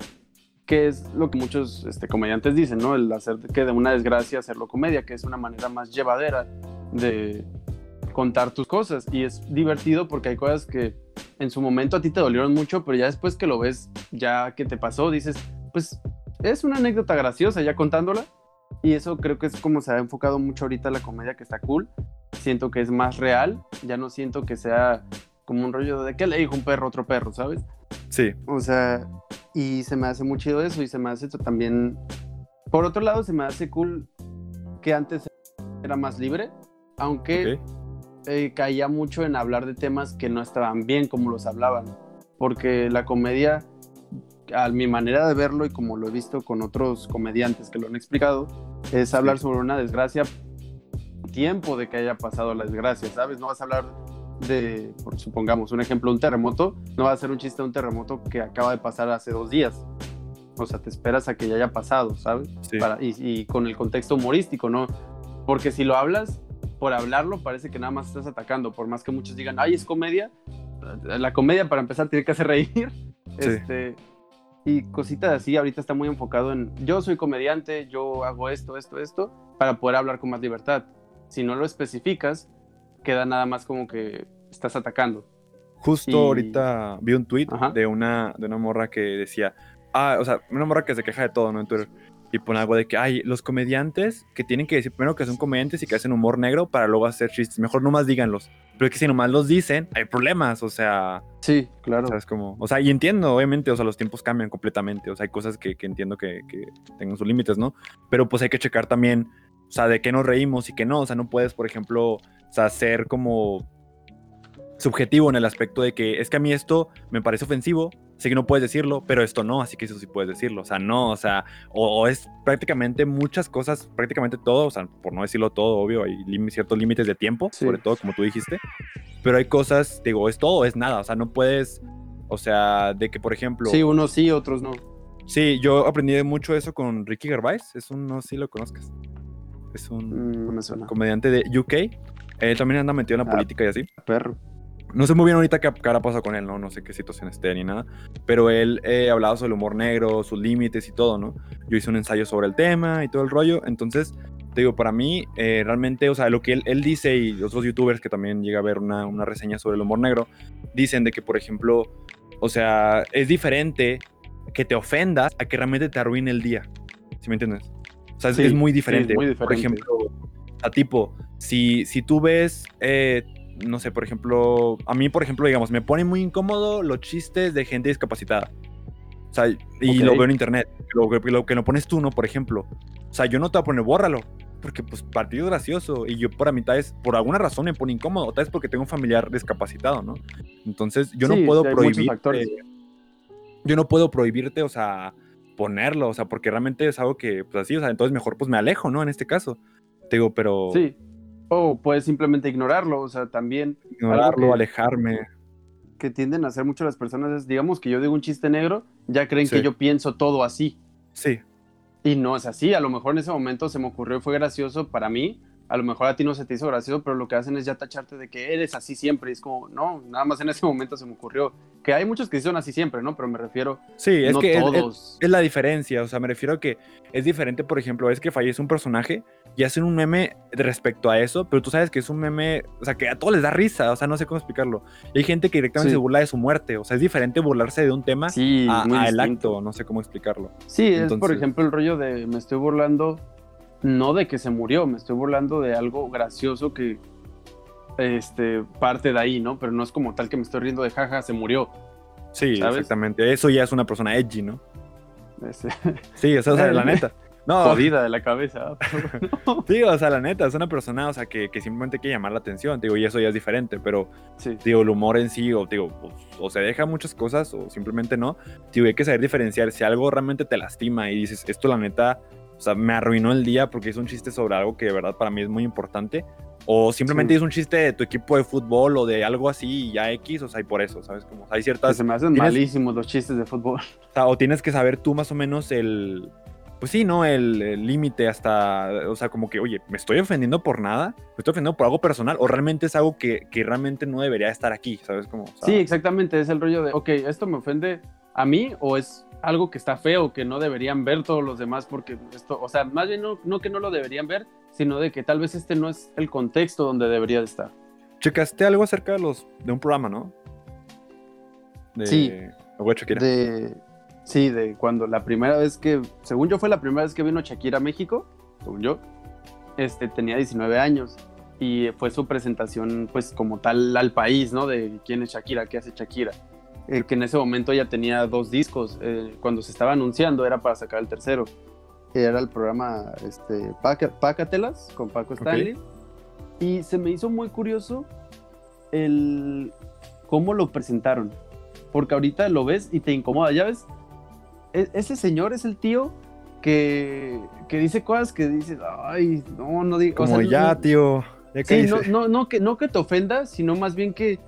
que es lo que muchos este, comediantes dicen, ¿no? El hacer que de una desgracia hacerlo comedia, que es una manera más llevadera de contar tus cosas. Y es divertido porque hay cosas que en su momento a ti te dolieron mucho, pero ya después que lo ves, ya que te pasó, dices, pues es una anécdota graciosa ya contándola. Y eso creo que es como se ha enfocado mucho ahorita la comedia que está cool. Siento que es más real, ya no siento que sea como un rollo de que le dijo un perro a otro perro, ¿sabes? Sí, O sea, y se me hace muy chido eso y se me hace también... Por otro lado, se me hace cool que antes era más libre, aunque eh, caía mucho en hablar de temas que no estaban bien como los hablaban. Porque la comedia, a mi manera de verlo y como lo he visto con otros comediantes que lo han explicado, es hablar sobre una desgracia tiempo de que haya pasado la desgracia, ¿sabes? No vas a hablar de, por- supongamos, un ejemplo, un terremoto, no va a ser un chiste de un terremoto que acaba de pasar hace dos días. O sea, te esperas a que ya haya pasado, ¿sabes? Sí. Para- y, y con el contexto humorístico, ¿no? Porque si lo hablas, por hablarlo, parece que nada más estás atacando. Por más que muchos digan, ay, es comedia. La comedia, para empezar, tiene que hacer reír. *laughs* Sí. Este, y cositas así, ahorita está muy enfocado en, yo soy comediante, yo hago esto, esto, esto, para poder hablar con más libertad. Si no lo especificas, queda nada más como que estás atacando. Justo Y- ahorita vi un tweet Ajá. de una, de una morra que decía, ah, o sea, una morra que se queja de todo, ¿no? En Twitter. Y pone algo de que, ay, los comediantes que tienen que decir primero que son comediantes y que hacen humor negro para luego hacer chistes. Mejor nomás díganlos. Pero es que si nomás los dicen, hay problemas, o sea, Sí, claro. ¿sabes cómo? O sea, y entiendo, obviamente, o sea, los tiempos cambian completamente. O sea, hay cosas que, que entiendo que, que tengan sus límites, ¿no? Pero pues hay que checar también, o sea, de qué nos reímos y qué no. O sea, no puedes, por ejemplo, o sea, ser como subjetivo en el aspecto de que es que a mí esto me parece ofensivo, sé que no puedes decirlo, pero esto no, así que eso sí puedes decirlo. O sea, no, o sea, o, o es prácticamente muchas cosas, prácticamente todo, o sea, por no decirlo todo, obvio, hay ciertos límites de tiempo, Sí. sobre todo como tú dijiste, pero hay cosas, digo, es todo, es nada, o sea, no puedes, o sea, de que, por ejemplo, Sí, unos sí, otros no. sí, yo aprendí mucho eso con Ricky Gervais, es un, no sé si lo conozcas, es un Mm, comediante de UK, él también anda metido en la Ah. política y así. Perro. No sé muy bien ahorita qué, habrá pasado con él, ¿no? No sé qué situación esté ni nada. Pero él eh, hablaba sobre el humor negro, sus límites y todo, ¿no? Yo hice un ensayo sobre el tema y todo el rollo. Entonces, te digo, para mí, eh, realmente, o sea, lo que él, él, dice y otros youtubers que también llega a ver una, una reseña sobre el humor negro, dicen de que, por ejemplo, o sea, es diferente que te ofendas a que realmente te arruine el día. ¿Sí me entiendes? O sea, es, Sí, es muy sí, diferente. es muy Por diferente. ejemplo, a tipo, si, si tú ves, eh, no sé, por ejemplo, a mí, por ejemplo, digamos, me pone muy incómodo los chistes de gente discapacitada. O sea, y lo veo en internet. Lo, que- lo que no pones tú, ¿no? Por ejemplo. O sea, yo no te voy a poner bórralo. Porque, pues, partido gracioso. Y yo, por a mitad, es, por alguna razón me pone incómodo. Tal vez porque tengo un familiar discapacitado, ¿no? Entonces, yo no puedo prohibir. yo no puedo prohibirte, o sea, ponerlo. O sea, porque realmente es algo que, pues así, o sea, entonces mejor, pues me alejo, ¿no? En este caso. Te digo, pero. Sí. O puedes simplemente ignorarlo, o sea, también Ignorarlo, que- alejarme. que tienden a hacer mucho las personas es, digamos que yo digo un chiste negro, ya creen Sí. que yo pienso todo así. Sí, Y no es así, a lo mejor en ese momento se me ocurrió y fue gracioso para mí, a lo mejor a ti no se te hizo gracioso, pero lo que hacen es ya tacharte de que eres así siempre. Y es como, no, nada más en ese momento se me ocurrió. Que hay muchos que son así siempre, ¿no? Pero me refiero, sí, es no que es- es, todos. es la diferencia. O sea, me refiero a que es diferente, por ejemplo, es que fallece un personaje y hacen un meme respecto a eso, pero tú sabes que es un meme, o sea, que a todos les da risa, o sea, no sé cómo explicarlo. Y hay gente que directamente Sí. se burla de su muerte, o sea, es diferente burlarse de un tema sí, a, el acto, no sé cómo explicarlo. Sí, es por ejemplo el rollo de me estoy burlando, no de que se murió, me estoy burlando de algo gracioso que este, parte de ahí, ¿no? Pero no es como tal que me estoy riendo de jaja, se murió. Sí, ¿Sabes? exactamente. Eso ya es una persona edgy, ¿no? Es, Sí, o sea, o sea, la neta. No, jodida de la cabeza. *laughs* *laughs* sí, o sea, la neta, es una persona, o sea, que, que simplemente quiere llamar la atención, digo, y eso ya es diferente, pero sí. digo, el humor en sí, o digo, pues, o se deja muchas cosas, o simplemente no. Digo, hay que saber diferenciar si algo realmente te lastima y dices, esto la neta, o sea, me arruinó el día porque es un chiste sobre algo que de verdad para mí es muy importante. O simplemente Sí. es un chiste de tu equipo de fútbol o de algo así y ya X, o sea, y por eso, ¿sabes? Como hay Que ciertas... se me hacen tienes- malísimos los chistes de fútbol. O, sea, o tienes que saber tú más o menos el... Pues sí, ¿no? El límite hasta... O sea, como que, oye, ¿me estoy ofendiendo por nada? ¿Me estoy ofendiendo por algo personal? ¿O realmente es algo que, que realmente no debería estar aquí? ¿Sabes? Como, o sea, Sí, exactamente, es el rollo de, ok, esto me ofende a mí o es algo que está feo, que no deberían ver todos los demás porque esto, o sea, más bien no, no que no lo deberían ver, sino de que tal vez este no es el contexto donde debería de estar. Checaste algo acerca de los de un programa, ¿no? De... Sí. De, sí, de cuando la primera vez que, según yo fue la primera vez que vino Shakira a México, según yo, este, tenía 19 años y fue su presentación pues como tal al país, ¿no? De quién es Shakira, qué hace Shakira. Eh, que en ese momento ya tenía dos discos, eh, cuando se estaba anunciando era para sacar el tercero. Era el programa este, Pácatelas con Paco Stanley. Y se me hizo muy curioso el cómo lo presentaron. Porque ahorita lo ves y te incomoda, ¿ya ves? E- ese señor es el tío que, que dice cosas que dices, ay, no, no digo. Como ya, tío. Ya Sí, no, no, no, que, no que te ofenda, sino más bien que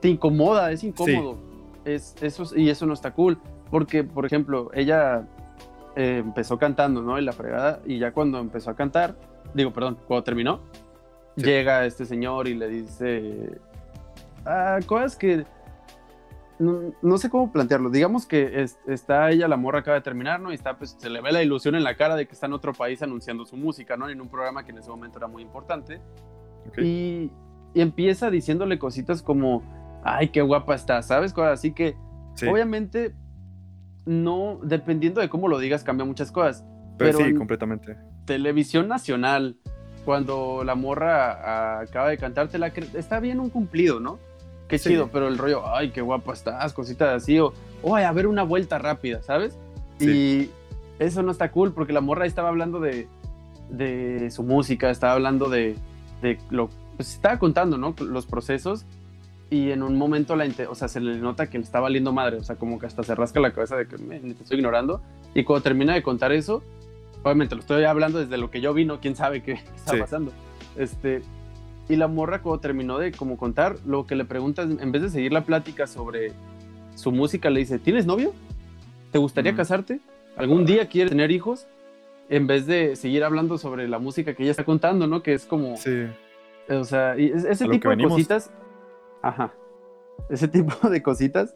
te incomoda, es incómodo. Es, eso, y eso no está cool. Porque, por ejemplo, ella eh, empezó cantando, ¿no? Y la fregada, y ya cuando empezó a cantar, digo, perdón, cuando terminó, Sí. llega este señor y le dice ah, cosas que no, no sé cómo plantearlo. Digamos que es- está ella, la morra acaba de terminar, ¿no? Y está, pues, se le ve la ilusión en la cara de que está en otro país anunciando su música, ¿no? En un programa que en ese momento era muy importante. Y, y empieza diciéndole cositas como, ay, qué guapa está, ¿sabes? Así que, Sí. obviamente, no, dependiendo de cómo lo digas, cambia muchas cosas. Pero, pero sí, en- completamente. Televisión nacional, cuando la morra ah, acaba de cantarte, la está bien un cumplido, ¿no? Qué Sí. chido, pero el rollo, ay, qué guapa estás, cositas así, o, oye, a ver una vuelta rápida, ¿sabes? Y eso no está cool, porque la morra estaba hablando de, de su música, estaba hablando de, de lo, pues estaba contando, ¿no? Los procesos, y en un momento, la, o sea, se le nota que le está valiendo madre, o sea, como que hasta se rasca la cabeza de que me, te estoy ignorando, y cuando termina de contar eso, obviamente lo estoy hablando desde lo que yo vi, ¿no? quién sabe qué, qué está Sí. pasando. Este, y la morra cuando terminó de como contar, lo que le preguntas, en vez de seguir la plática sobre su música, le dice, ¿tienes novio? ¿Te gustaría casarte? ¿Algún día quieres tener hijos? En vez de seguir hablando sobre la música que ella está contando, ¿no? Que es como, Sí. o sea, y ese A tipo de venimos. cositas, ajá, ese *laughs* tipo de cositas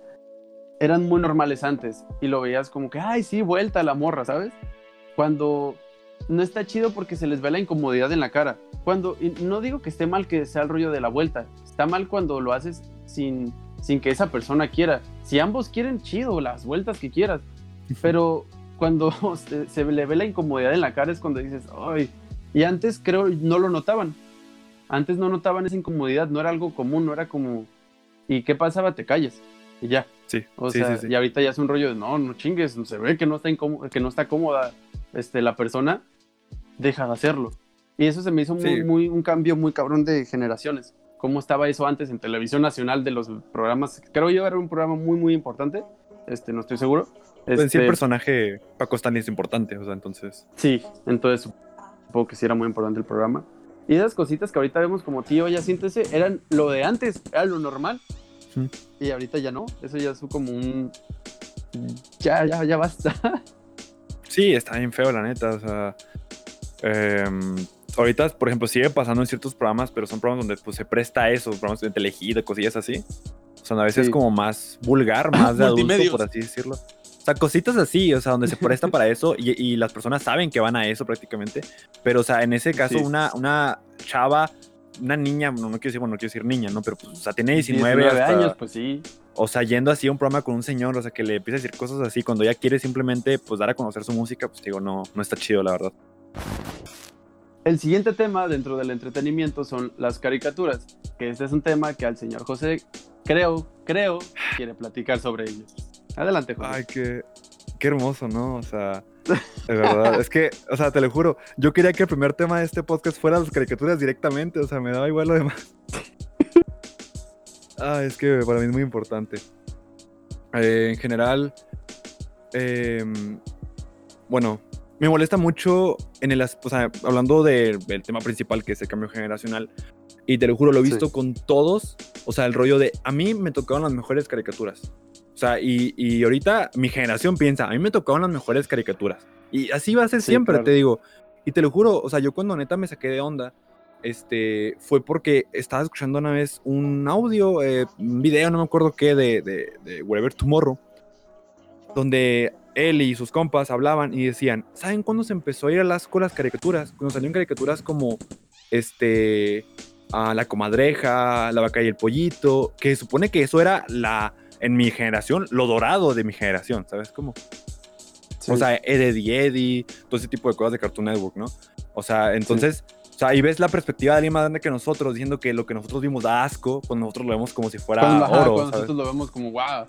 eran muy normales antes y lo veías como que, ay, sí, vuelta a la morra, ¿sabes? Cuando no está chido porque se les ve la incomodidad en la cara. Cuando, no digo que esté mal que sea el rollo de la vuelta, está mal cuando lo haces sin, sin que esa persona quiera. Si ambos quieren, chido, las vueltas que quieras. Pero cuando *laughs* se, se le ve la incomodidad en la cara es cuando dices, ay, y antes creo no lo notaban. Antes no notaban esa incomodidad, no era algo común, no era como, ¿y qué pasaba? Te calles y ya. Sí, O sí, sea, sí, sí. y ahorita ya es un rollo de no, no chingues, se ve que no está, que no está cómoda este, la persona, deja de hacerlo. Y eso se me hizo muy, Sí. muy, un cambio muy cabrón de generaciones. ¿Cómo estaba eso antes en televisión nacional de los programas? Creo yo era un programa muy, muy importante. Este, no estoy seguro. Pues en sí, el Este, personaje Paco Stanley es importante, o sea, entonces. Sí, entonces supongo que sí era muy importante el programa. Y esas cositas que ahorita vemos como tío, ya siéntese, eran lo de antes, era lo normal. Ujú. Y ahorita ya no, eso ya es como un... Ya, ya, ya basta. Sí, está bien feo, la neta. O sea, em, ahorita, por ejemplo, sigue pasando en ciertos programas, pero son programas donde pues, se presta eso, programas de telegido, cosillas así. O sea, a veces Sí. como más vulgar, más de *laughs* adulto, por así decirlo. O sea, cositas así, o sea, donde se presta para eso y, y las personas saben que van a eso prácticamente. Pero, o sea, en ese caso, Sí. una, una chava, una niña, no, no quiero decir, bueno, no quiero decir niña, ¿no? Pero, pues, o sea, tiene 19, 19 hasta- años, pues sí. O sea, yendo así a un programa con un señor, o sea, que le empieza a decir cosas así, cuando ella quiere simplemente, pues, dar a conocer su música, pues, digo, no, no está chido, la verdad. El siguiente tema dentro del entretenimiento son las caricaturas, que este es un tema que al señor José, creo, creo, quiere platicar sobre ello. Adelante, José. Ay, qué, qué hermoso, ¿no? O sea, de verdad, es que, o sea, te lo juro, yo quería que el primer tema de este podcast fuera las caricaturas directamente, o sea, me daba igual lo demás. Ah, es que para mí es muy importante. Eh, en general, em, bueno, me molesta mucho en el, o sea, hablando de- del tema principal que es el cambio generacional, y te lo juro, lo he Sí. visto con todos, o sea, el rollo de, a mí me tocaron las mejores caricaturas. O sea, y, y ahorita mi generación piensa, a mí me tocaron las mejores caricaturas. Y así va a ser Sí, siempre, claro. te digo. Y te lo juro, o sea, yo cuando neta me saqué de onda, este, fue porque estaba escuchando una vez un audio, eh, un video, no me acuerdo qué, de, de, de Wherever Tomorrow, donde él y sus compas hablaban y decían, ¿saben cuándo se empezó a ir a las las caricaturas? Cuando salieron caricaturas como, este, a La Comadreja, La Vaca y el Pollito, que se supone que eso era la, en mi generación, lo dorado de mi generación, ¿sabes cómo? Sí. O sea, Eddie Eddie, todo ese tipo de cosas de Cartoon Network, ¿no? O sea, entonces, o sea, y ves la perspectiva de alguien más grande que nosotros, diciendo que lo que nosotros vimos da asco, cuando nosotros lo vemos como si fuera cuando, ajá, oro, cuando ¿sabes? nosotros lo vemos como, wow.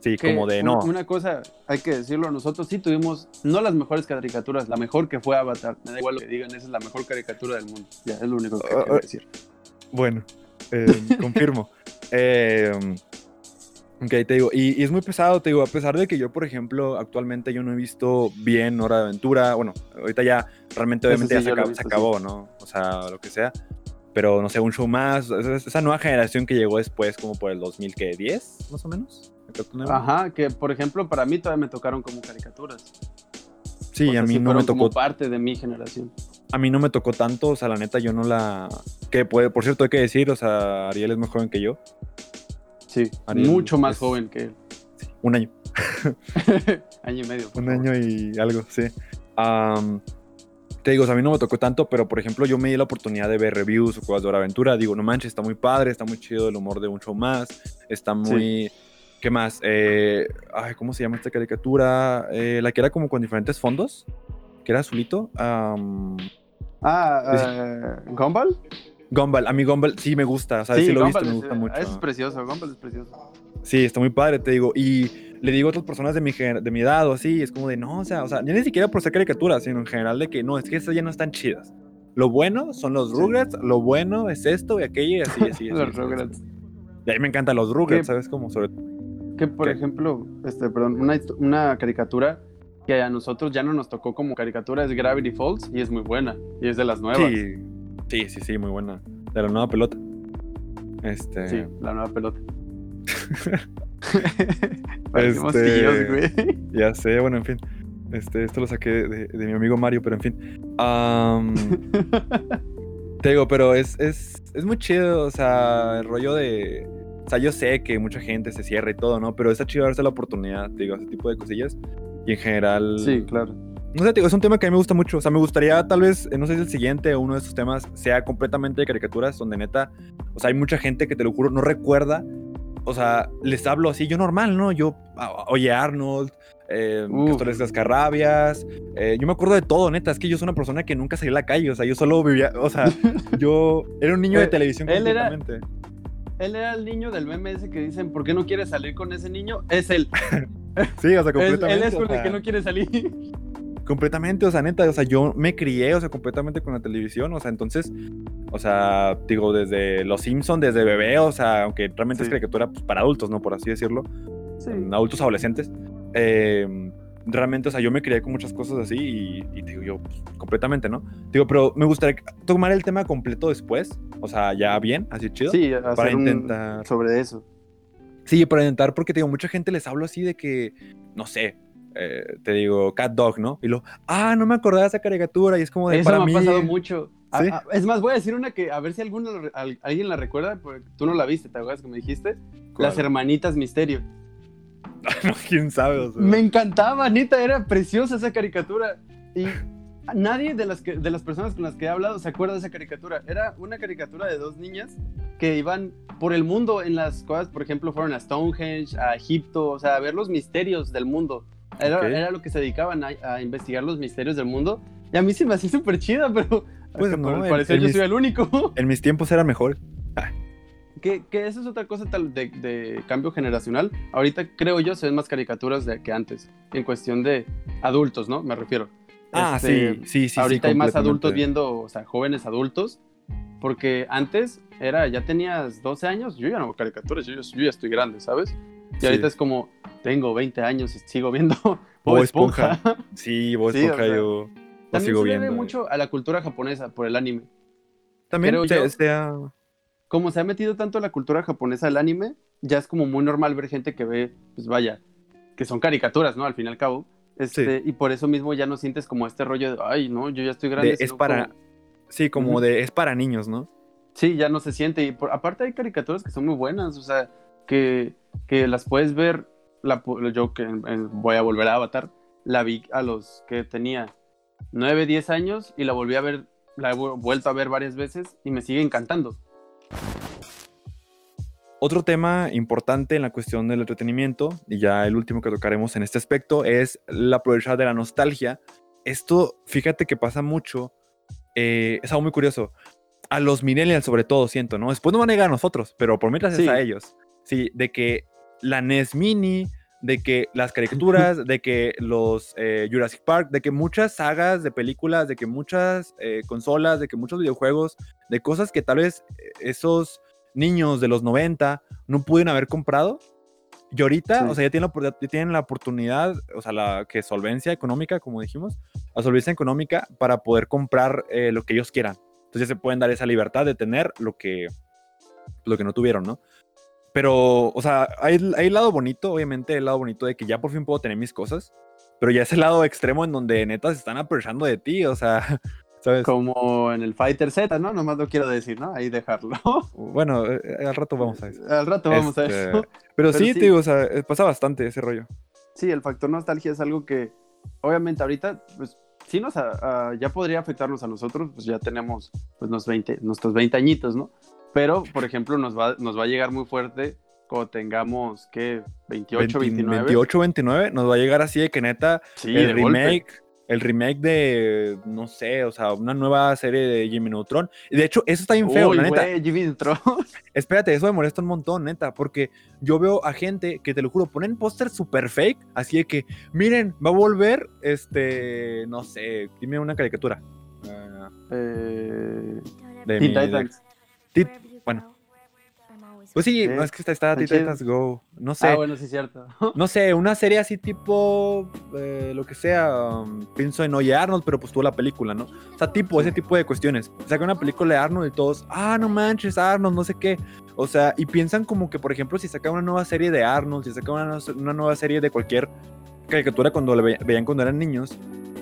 Sí, Que como de no. Una cosa, hay que decirlo, nosotros sí tuvimos, no las mejores caricaturas, la mejor que fue Avatar. Me da igual lo que digan, esa es la mejor caricatura del mundo. Ya, es lo único que Ah, quiero ah. decir. Bueno, eh, *laughs* confirmo. Eh, ok, te digo, y, y es muy pesado, te digo, a pesar de que yo, por ejemplo, actualmente yo no he visto bien Hora de Aventura, bueno, ahorita ya realmente obviamente sí, ya se, yo lo he acab- visto, se sí. acabó, ¿no? O sea, lo que sea. Pero no sé, un show más, esa, nueva generación que llegó después, como por el 2010, más o menos. Ajá, que por ejemplo, para mí todavía me tocaron como caricaturas. Sí, a mí sí no me fueron como tocó parte de mi generación. a mí no me tocó tanto, o sea, la neta yo no la que puede, por cierto hay que decir, o sea, Ariel es más joven que yo, Sí, Ariel mucho más joven que él. un año. *laughs* año y medio. Un favor. año y algo, sí. Am, te digo, o sea, a mí no me tocó tanto, pero por ejemplo, yo me di la oportunidad de ver reviews o cosas de Hora Aventura. Digo, no manches, está muy padre, está muy chido el humor de un show más. Está muy. ¿Qué más? Eh, ay, ¿Cómo se llama esta caricatura? Eh, la que era como con diferentes fondos, que era azulito. Am, Ah, eh, ¿Gumball? Gumball, a mí Gumball sí me gusta, o sea, sí, lo he visto, me es- gusta mucho. Es precioso, Gumball es precioso. Sí, está muy padre, te digo. Y le digo a otras personas de mi, de mi edad o así, es como de, no, o sea, o sea, ya ni siquiera por ser caricaturas, sino en general de que no, es que esas ya no están chidas. Lo bueno son los Sí. Rugrats, lo bueno es esto y aquello y así, así. *laughs* así, Los Rugrats. Y a mí me encantan los Rugrats. ¿sabes? Como sobre Que por ¿Qué? ejemplo, este, perdón, una, una caricatura que a nosotros ya no nos tocó como caricatura es Gravity Falls y es muy buena. Y es de las nuevas. Sí, sí, sí, sí, muy buena. De la nueva pelota. Este. Sí, la nueva pelota. *laughs* Este- güey. Ya sé, bueno, en fin. Este, esto lo saqué de, de mi amigo Mario, pero en fin. Am, *laughs* te digo, pero es, es, es muy chido, o sea, el rollo de... sea, yo sé que mucha gente se cierra y todo, ¿no? Pero está chido darse la oportunidad, te digo, ese tipo de cosillas. Y en general. Sí, claro. No sé, es un tema que a mí me gusta mucho. O sea, me gustaría tal vez, eh, no sé si el siguiente o uno de estos temas sea completamente de caricaturas, donde neta, o sea, hay mucha gente que te lo juro, no recuerda. O sea, les hablo así, yo normal, ¿no? Yo, oye, Arnold, eh. Castores Cascarrabias. eh, yo me acuerdo de todo, neta. Es que yo soy una persona que nunca salí a la calle. O sea, yo solo vivía. O sea, *laughs* yo era un niño de Eh, televisión él era- completamente. Él era el niño del meme ese que dicen, ¿por qué no quieres salir con ese niño? Es él. *laughs* Sí, o sea, *laughs* completamente. él es con el que no quiere salir. Completamente, o sea, neta, o sea, yo me crié, o sea, completamente con la televisión, o sea, entonces, o sea, digo, desde Los Simpsons, desde bebé, o sea, aunque realmente es Sí. caricatura pues, para adultos, ¿no? Por así decirlo, Sí. adultos adolescentes. eh, realmente, o sea, yo me crié con muchas cosas así y, y digo yo, pues, completamente, ¿no? Digo, pero me gustaría tomar el tema completo después, o sea, ya bien, así chido. Sí, hacer para un- intentar. sobre eso. Sí, para intentar, porque digo, mucha gente les hablo así de que, no sé, eh, te digo, Cat Dog, ¿no? Y lo, ah, no me acordaba de esa caricatura, y es como de Eso para me mí. ha pasado mucho. A- Sí. a- es más, voy a decir una que, a ver si alguno, al- alguien la recuerda, porque tú no la viste, ¿te acuerdas que me dijiste? ¿Cuál? Las hermanitas Misterio. *laughs* no, quién sabe, o sea. Me encantaba, neta, era preciosa esa caricatura. Y nadie de las, que, de las personas con las que he hablado se acuerda de esa caricatura. Era una caricatura de dos niñas que iban por el mundo en las cosas, por ejemplo, fueron a Stonehenge, a Egipto, o sea, a ver los misterios del mundo. Era, Ok. era lo que se dedicaban a, a investigar los misterios del mundo. Y a mí se me hacía súper chida, pero Pues no, por el- parecer yo mis- soy el único. *laughs* En mis tiempos era mejor. que, que eso es otra cosa tal de, de cambio generacional. Ahorita creo yo se ven más caricaturas de que antes, en cuestión de adultos, ¿no? Me refiero. Ah, Este, sí, sí, sí. ahorita sí, hay más adultos viendo, o sea, jóvenes adultos, porque antes era, ya tenías 12 años, yo ya no veo caricaturas, yo, yo ya estoy grande, ¿sabes? Y Sí. ahorita es como, tengo 20 años y sigo viendo *laughs* Bob Esponja. Esponja. Sí, Bob Sí, Esponja o sea, yo lo También sigo se debe viendo. mucho a la cultura japonesa por el anime. También creo se- yo- sea- Como se ha metido tanto la cultura japonesa al anime, ya es como muy normal ver gente que ve, pues vaya, que son caricaturas, ¿no? Al fin y al cabo. Este, Y por eso mismo ya no sientes como este rollo de, ay, no, yo ya estoy grande. de- es para. como- Sí, como de. Es para niños, ¿no? Sí, ya no se siente. Y por- aparte hay caricaturas que son muy buenas, o sea, que, que las puedes ver. La, yo que voy a volver a Avatar, la vi a los que tenía 9, 10 años y la volví a ver, la he vu- vuelto a ver varias veces y me sigue encantando. Otro tema importante en la cuestión del entretenimiento, y ya el último que tocaremos en este aspecto, es la aprovechar de la nostalgia. Esto, fíjate que pasa mucho, eh, es algo muy curioso. A los millennials sobre todo, siento, ¿no? Después no van a llegar a nosotros, pero por mientras Sí. es a ellos. Sí, de que la NES Mini, de que las caricaturas, *laughs* de que los eh, Jurassic Park, de que muchas sagas de películas, de que muchas eh, consolas, de que muchos videojuegos, de cosas que tal vez eh, esos niños de los 90 no pudieron haber comprado. Y ahorita, Sí. o sea, ya tienen, la, opor- ya tienen la oportunidad, o sea, la que solvencia económica, como dijimos, la solvencia económica para poder comprar eh, lo que ellos quieran. Entonces ya se pueden dar esa libertad de tener lo que, lo que no tuvieron, ¿no? Pero, o sea, hay, hay el lado bonito, obviamente, el lado bonito de que ya por fin puedo tener mis cosas, pero ya es el lado extremo en donde neta se están aprovechando de ti, o sea, *laughs* ¿sabes? Como en el Fighter Z, ¿no? Nomás lo quiero decir, ¿no? Ahí dejarlo. *laughs* Bueno, eh, eh, al rato vamos a eso. Al rato vamos a Este, eso. *laughs* Pero, Pero sí, sí. te digo, o sea, eh, pasa bastante ese rollo. Sí, el factor nostalgia es algo que, obviamente, ahorita, pues, sí nos, a- a- ya podría afectarnos a nosotros, pues ya tenemos, pues, unos 20, nuestros 20 añitos, ¿no? Pero, por ejemplo, nos va, nos va a llegar muy fuerte cuando tengamos, ¿qué? 28, 20 29. 28, 29, nos va a llegar así de que neta Sí, el golpe. remake, el remake de, no sé, o sea, una nueva serie de Jimmy Neutron. Y de hecho, eso está bien feo, Uy, la neta. güey, Jimmy Neutron. *laughs* Espérate, eso me molesta un montón, neta, porque yo veo a gente que te lo juro, ponen póster super fake, así de que, miren, va a volver, este, no sé, dime una caricatura. Ah, Eh, de Teen Titans. Tit- bueno. Pues sí, no es que está, está. Titans Go, no sé. Ah, bueno, sí, cierto. *laughs* No sé, una serie así tipo eh, lo que sea. um, pienso en Oye Arnold, pero pues tuvo la película, ¿no? O sea, tipo, ese tipo de cuestiones. Saca una película de Arnold y todos, ah, no manches, Arnold, no sé qué. O sea, y piensan como que, por ejemplo, si saca una nueva serie de Arnold, si saca una, una nueva serie de cualquier caricatura cuando la ve- veían cuando eran niños,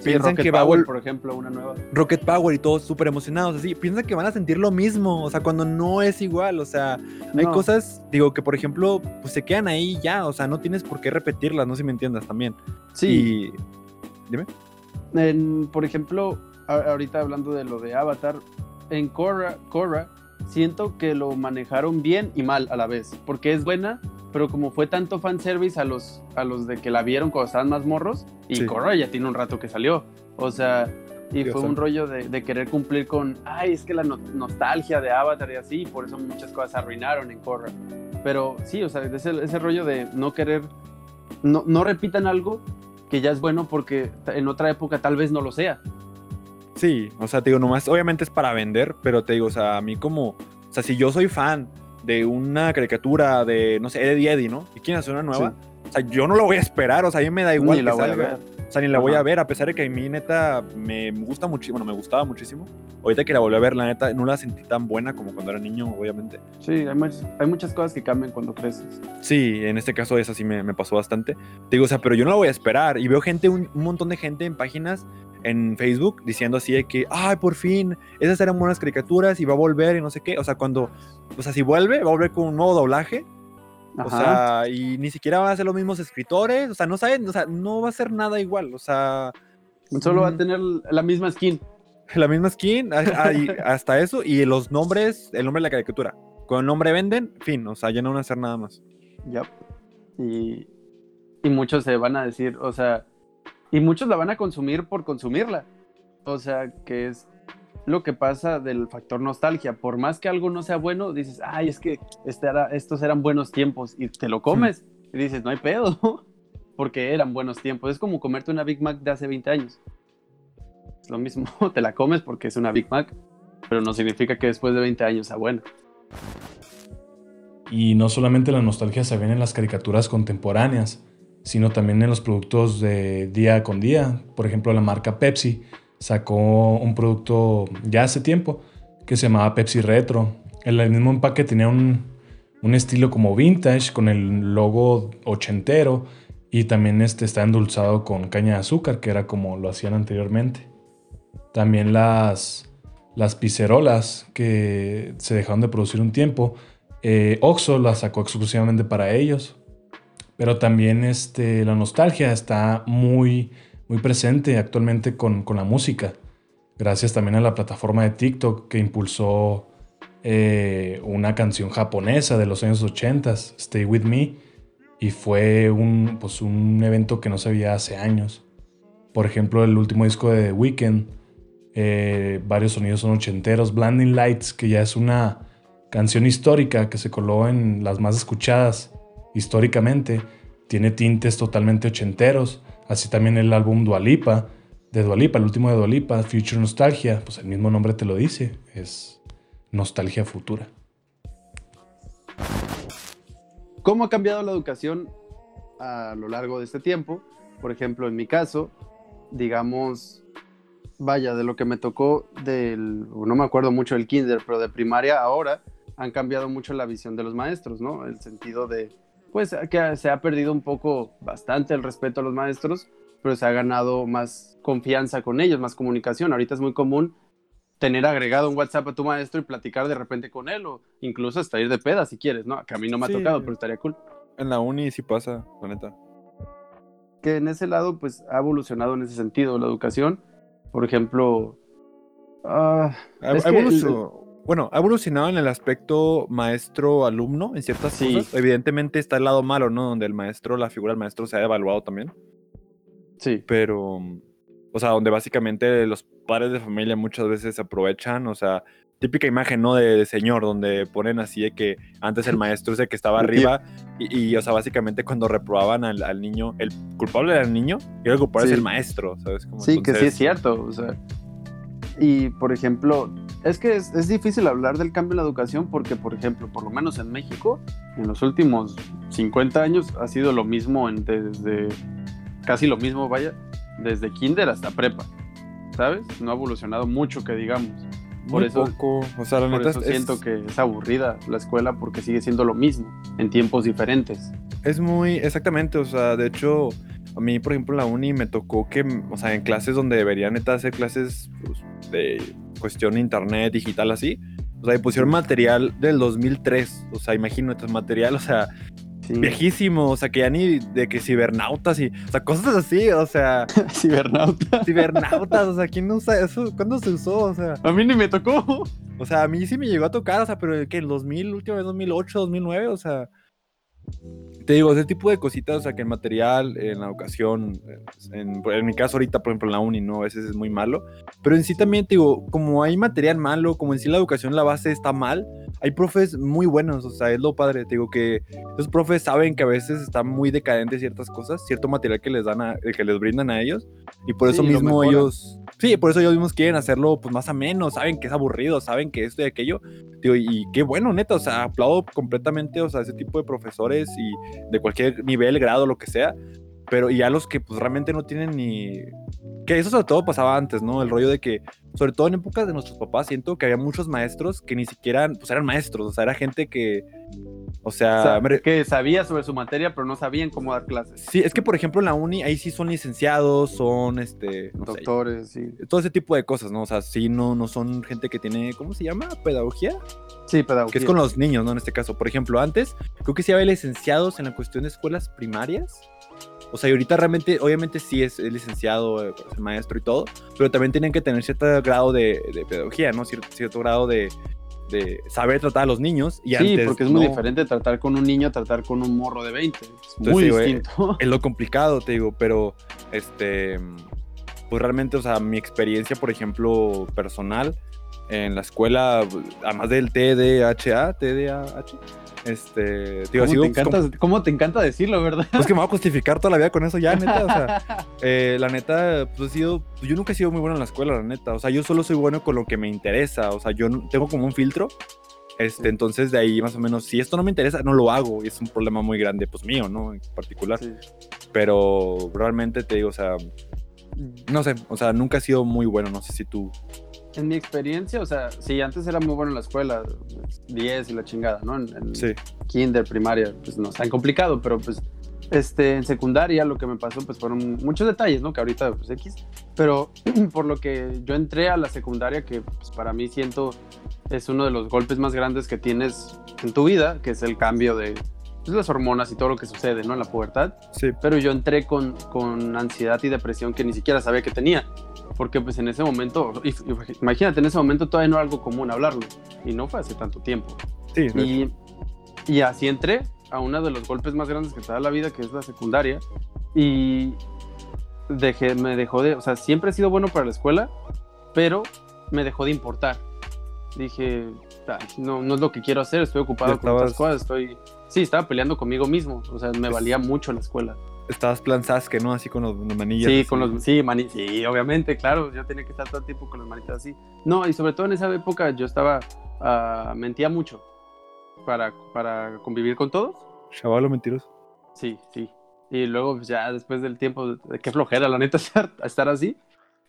Sí, piensan Rocket que va a Power, vol- por ejemplo, una nueva. Rocket Power y todos súper emocionados, así, piensan que van a sentir lo mismo, o sea, cuando no es igual, o sea, hay cosas, digo, que por ejemplo, pues se quedan ahí ya, o sea, no tienes por qué repetirlas, no sé si me entiendas también. Sí, Y, en- por ejemplo, ahorita hablando de lo de Avatar, en Korra, Korra, siento que lo manejaron bien y mal a la vez, porque es buena, pero como fue tanto fanservice a los, a los de que la vieron cuando estaban más morros, y Sí. Korra ya tiene un rato que salió, o sea, y fue un rollo de, de querer cumplir con, ay, es que la no- nostalgia de Avatar y así, y por eso muchas cosas se arruinaron en Korra. Pero sí, o sea, ese, ese rollo de no querer, no, no repitan algo que ya es bueno porque en otra época tal vez no lo sea. Sí, o sea, te digo, nomás, obviamente es para vender, pero te digo, o sea, a mí como, o sea, si yo soy fan de una caricatura de, no sé, Eddie Eddie, ¿no? Y quieren hacer una nueva, o sea, yo no lo voy a esperar, o sea, a mí me da igual Ni la voy a salga. ver. O sea, ni la voy a ver, a pesar de que a mí, neta, me gusta muchísimo, bueno, me gustaba muchísimo. Ahorita que la volví a ver, la neta, no la sentí tan buena como cuando era niño, obviamente. Sí, hay, much- hay muchas cosas que cambian cuando creces. Sí, en este caso esa sí me, me pasó bastante. Te digo, o sea, pero yo no la voy a esperar. Y veo gente, un, un montón de gente en páginas en Facebook diciendo así de que, ay, por fin, esas eran buenas caricaturas y va a volver y no sé qué. O sea, cuando, o sea, si vuelve, va a volver con un nuevo doblaje. O sea, y ni siquiera van a ser los mismos escritores. O sea, no saben, o sea, no va a ser nada igual. O sea, Solo va a mm, tener la misma skin. *laughs* la misma skin, hasta eso, y los nombres, el nombre de la caricatura. Con el nombre venden, fin, o sea, ya no van a hacer nada más. Yep. Y, y muchos se van a decir, o sea, y muchos la van a consumir por consumirla. O sea, que es lo que pasa del factor nostalgia. Por más que algo no sea bueno, dices, ay, es que este era- estos eran buenos tiempos y te lo comes. Y dices, no hay pedo, *laughs* porque eran buenos tiempos. Es como comerte una Big Mac de hace 20 años. Es lo mismo, *laughs* te la comes porque es una Big Mac, pero no significa que después de 20 años sea buena. Y no solamente la nostalgia se ve en las caricaturas contemporáneas, sino también en los productos de día con día. Por ejemplo, la marca Pepsi sacó un producto ya hace tiempo que se llamaba Pepsi Retro. El mismo empaque tenía un, un estilo como vintage con el logo ochentero y también este está endulzado con caña de azúcar, que era como lo hacían anteriormente. También las, las pizzerolas que se dejaron de producir un tiempo eh, Oxxo la sacó exclusivamente para ellos. Pero también este, la nostalgia está muy, muy presente actualmente con, con la música. Gracias también a la plataforma de TikTok que impulsó eh, una canción japonesa de los años 80, Stay With Me. Y fue un, pues, un evento que no se veía hace años. Por ejemplo, el último disco de The Weeknd, eh, varios sonidos son ochenteros. Blinding Lights, que ya es una canción histórica que se coló en las más escuchadas históricamente, tiene tintes totalmente ochenteros, así también el álbum Dualipa, de Dualipa, el último de Dualipa, Future Nostalgia, pues el mismo nombre te lo dice, es nostalgia futura. ¿Cómo ha cambiado la educación a lo largo de este tiempo? Por ejemplo, en mi caso, digamos, vaya, de lo que me tocó del, no me acuerdo mucho del kinder, pero de primaria ahora han cambiado mucho la visión de los maestros, ¿no? El sentido de, pues, que se ha perdido un poco, bastante el respeto a los maestros, pero se ha ganado más confianza con ellos, más comunicación. Ahorita es muy común tener agregado un WhatsApp a tu maestro y platicar de repente con él, o incluso hasta ir de peda si quieres, ¿no? Que a mí no me ha Sí. tocado, pero estaría cool. En la uni sí pasa, la neta. que en ese lado pues ha evolucionado en ese sentido la educación. Por ejemplo, Ha- Es ha que evolucionado- Bueno, ha evolucionado en el aspecto maestro-alumno en ciertas Sí. cosas. Evidentemente está el lado malo, ¿no? Donde el maestro, la figura del maestro se ha evaluado también. sí, Pero, o sea, donde básicamente los padres de familia muchas veces se aprovechan, o sea, típica imagen, ¿no? De, de señor, donde ponen así de que antes el maestro es el que estaba *laughs* arriba y, y, o sea, básicamente cuando reprobaban al, al niño, el culpable era el niño y el culpable Sí. es el maestro, ¿sabes? Como sí, que sí es entonces- cierto. O sea, y por ejemplo, es que es, es difícil hablar del cambio en la educación porque, por ejemplo, por lo menos en México, en los últimos 50 años ha sido lo mismo en- desde casi lo mismo, vaya, desde kinder hasta prepa, ¿sabes? No ha evolucionado mucho que digamos. Por Muy eso, poco, o sea, la por neta eso es- siento que es aburrida la escuela porque sigue siendo lo mismo en tiempos diferentes. Es muy, exactamente, o sea, de hecho, A mí, por ejemplo, en la uni me tocó que, o sea, en clases donde deberían neta hacer clases pues, de cuestión internet, digital, así, o sea, y pusieron material del 2003, o sea, imagínate, material, o sea, Sí. viejísimo, o sea, que ya ni de que cibernautas y, o sea, cosas así, o sea, Cibernauta. cibernautas, o sea, ¿quién usa eso? ¿Cuándo se usó? O sea, A mí ni me tocó. o sea, a mí sí me llegó a tocar, o sea, pero que el 2000, última vez 2008, 2009, o sea, te digo, ese tipo de cositas, o sea, que el material, en la educación, en, en mi caso ahorita, por ejemplo, en la uni, ¿no? A veces es muy malo, pero en sí también, te digo, como hay material malo, como en sí la educación, la base está mal, hay profes muy buenos, o sea, es lo padre, te digo que esos profes saben que a veces están muy decadentes ciertas cosas, cierto material que les dan a, que les brindan a ellos, y por eso Sí, lo mismo ellos, sí, por eso ellos mismos quieren hacerlo pues más ameno, saben que es aburrido, saben que esto y aquello, digo, y qué bueno, neta, o sea, aplaudo completamente, o sea, ese tipo de profesores y de cualquier nivel, grado, lo que sea, pero y a los que pues realmente no tienen ni... Que eso sobre todo pasaba antes, ¿no? El rollo de que, sobre todo en épocas de nuestros papás, siento que había muchos maestros que ni siquiera, pues eran maestros, o sea, era gente que, o sea, O sea, me re- que sabía sobre su materia, pero no sabían cómo dar clases. sí, es que por ejemplo en la uni ahí sí son licenciados, son, este, no sé, Doctores, sí. todo ese tipo de cosas, ¿no? O sea, sí, no, no son gente que tiene, ¿cómo se llama? Pedagogía. Sí, pedagogía. Que es con los niños, ¿no? En este caso. Por ejemplo, antes creo que sí había licenciados en la cuestión de escuelas primarias. O sea, y ahorita realmente, obviamente sí es, es licenciado, eh, es maestro y todo, pero también tienen que tener cierto grado de, de pedagogía, ¿no? Cierto, cierto grado de, de saber tratar a los niños. Y Sí, antes porque es muy diferente tratar con un niño a tratar con un morro de 20. Es Entonces, muy güey, distinto. Es lo *laughs* complicado, te digo, pero este, pues realmente, o sea, mi experiencia, por ejemplo, personal en la escuela, además del TDHA, TDAH, este, digo, ¿Cómo, sigo, te encanta, cómo te encanta decirlo, verdad? Pues que me voy a justificar toda la vida con eso ya, neta. O sea, *laughs* eh, la neta, pues he sido. Yo nunca he sido muy bueno en la escuela, la neta. O sea, yo solo soy bueno con lo que me interesa. O sea, yo tengo como un filtro. Este, entonces de ahí más o menos, si esto no me interesa, no lo hago. Y es un problema muy grande, pues mío, ¿no? En particular. Sí. Pero realmente te digo, o sea, no sé, o sea, nunca he sido muy bueno. No sé si tú. En mi experiencia, o sea, sí, antes era muy bueno en la escuela, 10 y la chingada, ¿no? En, en Sí. kinder, primaria, pues no es tan complicado, pero pues este, en secundaria lo que me pasó pues fueron muchos detalles, ¿no? Que ahorita pues X, pero *clears throat* por lo que yo entré a la secundaria, que pues, para mí siento es uno de los golpes más grandes que tienes en tu vida, que es el cambio de pues, las hormonas y todo lo que sucede, ¿no? En la pubertad, Sí. pero yo entré con, con ansiedad y depresión que ni siquiera sabía que tenía. Porque pues en ese momento, imagínate, en ese momento todavía no era algo común hablarlo. Y no fue hace tanto tiempo. Sí. Y, y así entré a uno de los golpes más grandes que te da la vida, que es la secundaria. Y dejé, me dejó de, o sea, siempre he sido bueno para la escuela, pero me dejó de importar. Dije, "Ay, no, no es lo que quiero hacer, estoy ocupado Ya con otras estabas- cosas, estoy... Sí, estaba peleando conmigo mismo, o sea, me valía mucho la escuela. Estabas plan Sasuke, ¿no? Así con los los manillas. Sí, así. con los, sí, mani, sí, obviamente, claro, yo tenía que estar todo el tiempo con las manitas así. No, y sobre todo en esa época yo estaba, ah, mentía mucho para, para convivir con todos. Chavalo mentiroso. Sí, sí. Y luego pues, ya después del tiempo, qué flojera, la neta, *laughs* estar, estar así.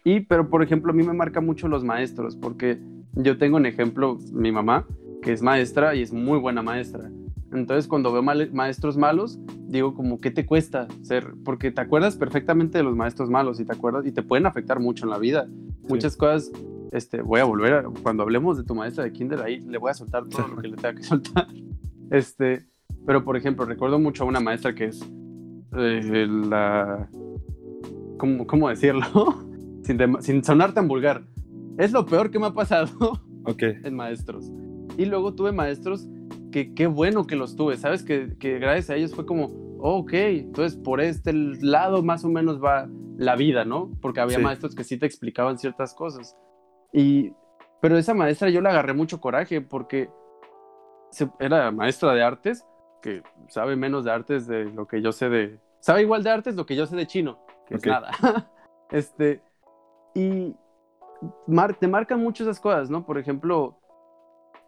Y, pero por ejemplo, a mí me marca mucho los maestros, porque yo tengo un ejemplo, mi mamá, que es maestra y es muy buena maestra. Entonces, cuando veo mal- maestros malos, digo como, ¿qué te cuesta ser? Porque te acuerdas perfectamente de los maestros malos y te acuerdas y te pueden afectar mucho en la vida. Muchas cosas, este, voy a volver, a- cuando hablemos de tu maestra de kinder, ahí le voy a soltar todo lo *laughs* que le tenga que soltar. Este, pero por ejemplo, recuerdo mucho a una maestra que es eh, la... ¿Cómo, cómo decirlo? *laughs* sin, dem- sin sonar tan vulgar. Es lo peor que me ha pasado Ok. *laughs* en maestros. Y luego tuve maestros que qué bueno que los tuve, ¿sabes? Que, que gracias a ellos fue como, oh, ok, entonces por este lado más o menos va la vida, ¿no? Porque había Sí. maestros que sí te explicaban ciertas cosas. Y, pero esa maestra yo le agarré mucho coraje porque se- era maestra de artes, que sabe menos de artes de lo que yo sé de... Sabe igual de artes lo que yo sé de chino, que Ok. es nada. *laughs* este, y mar- te marcan mucho esas cosas, ¿no? Por ejemplo,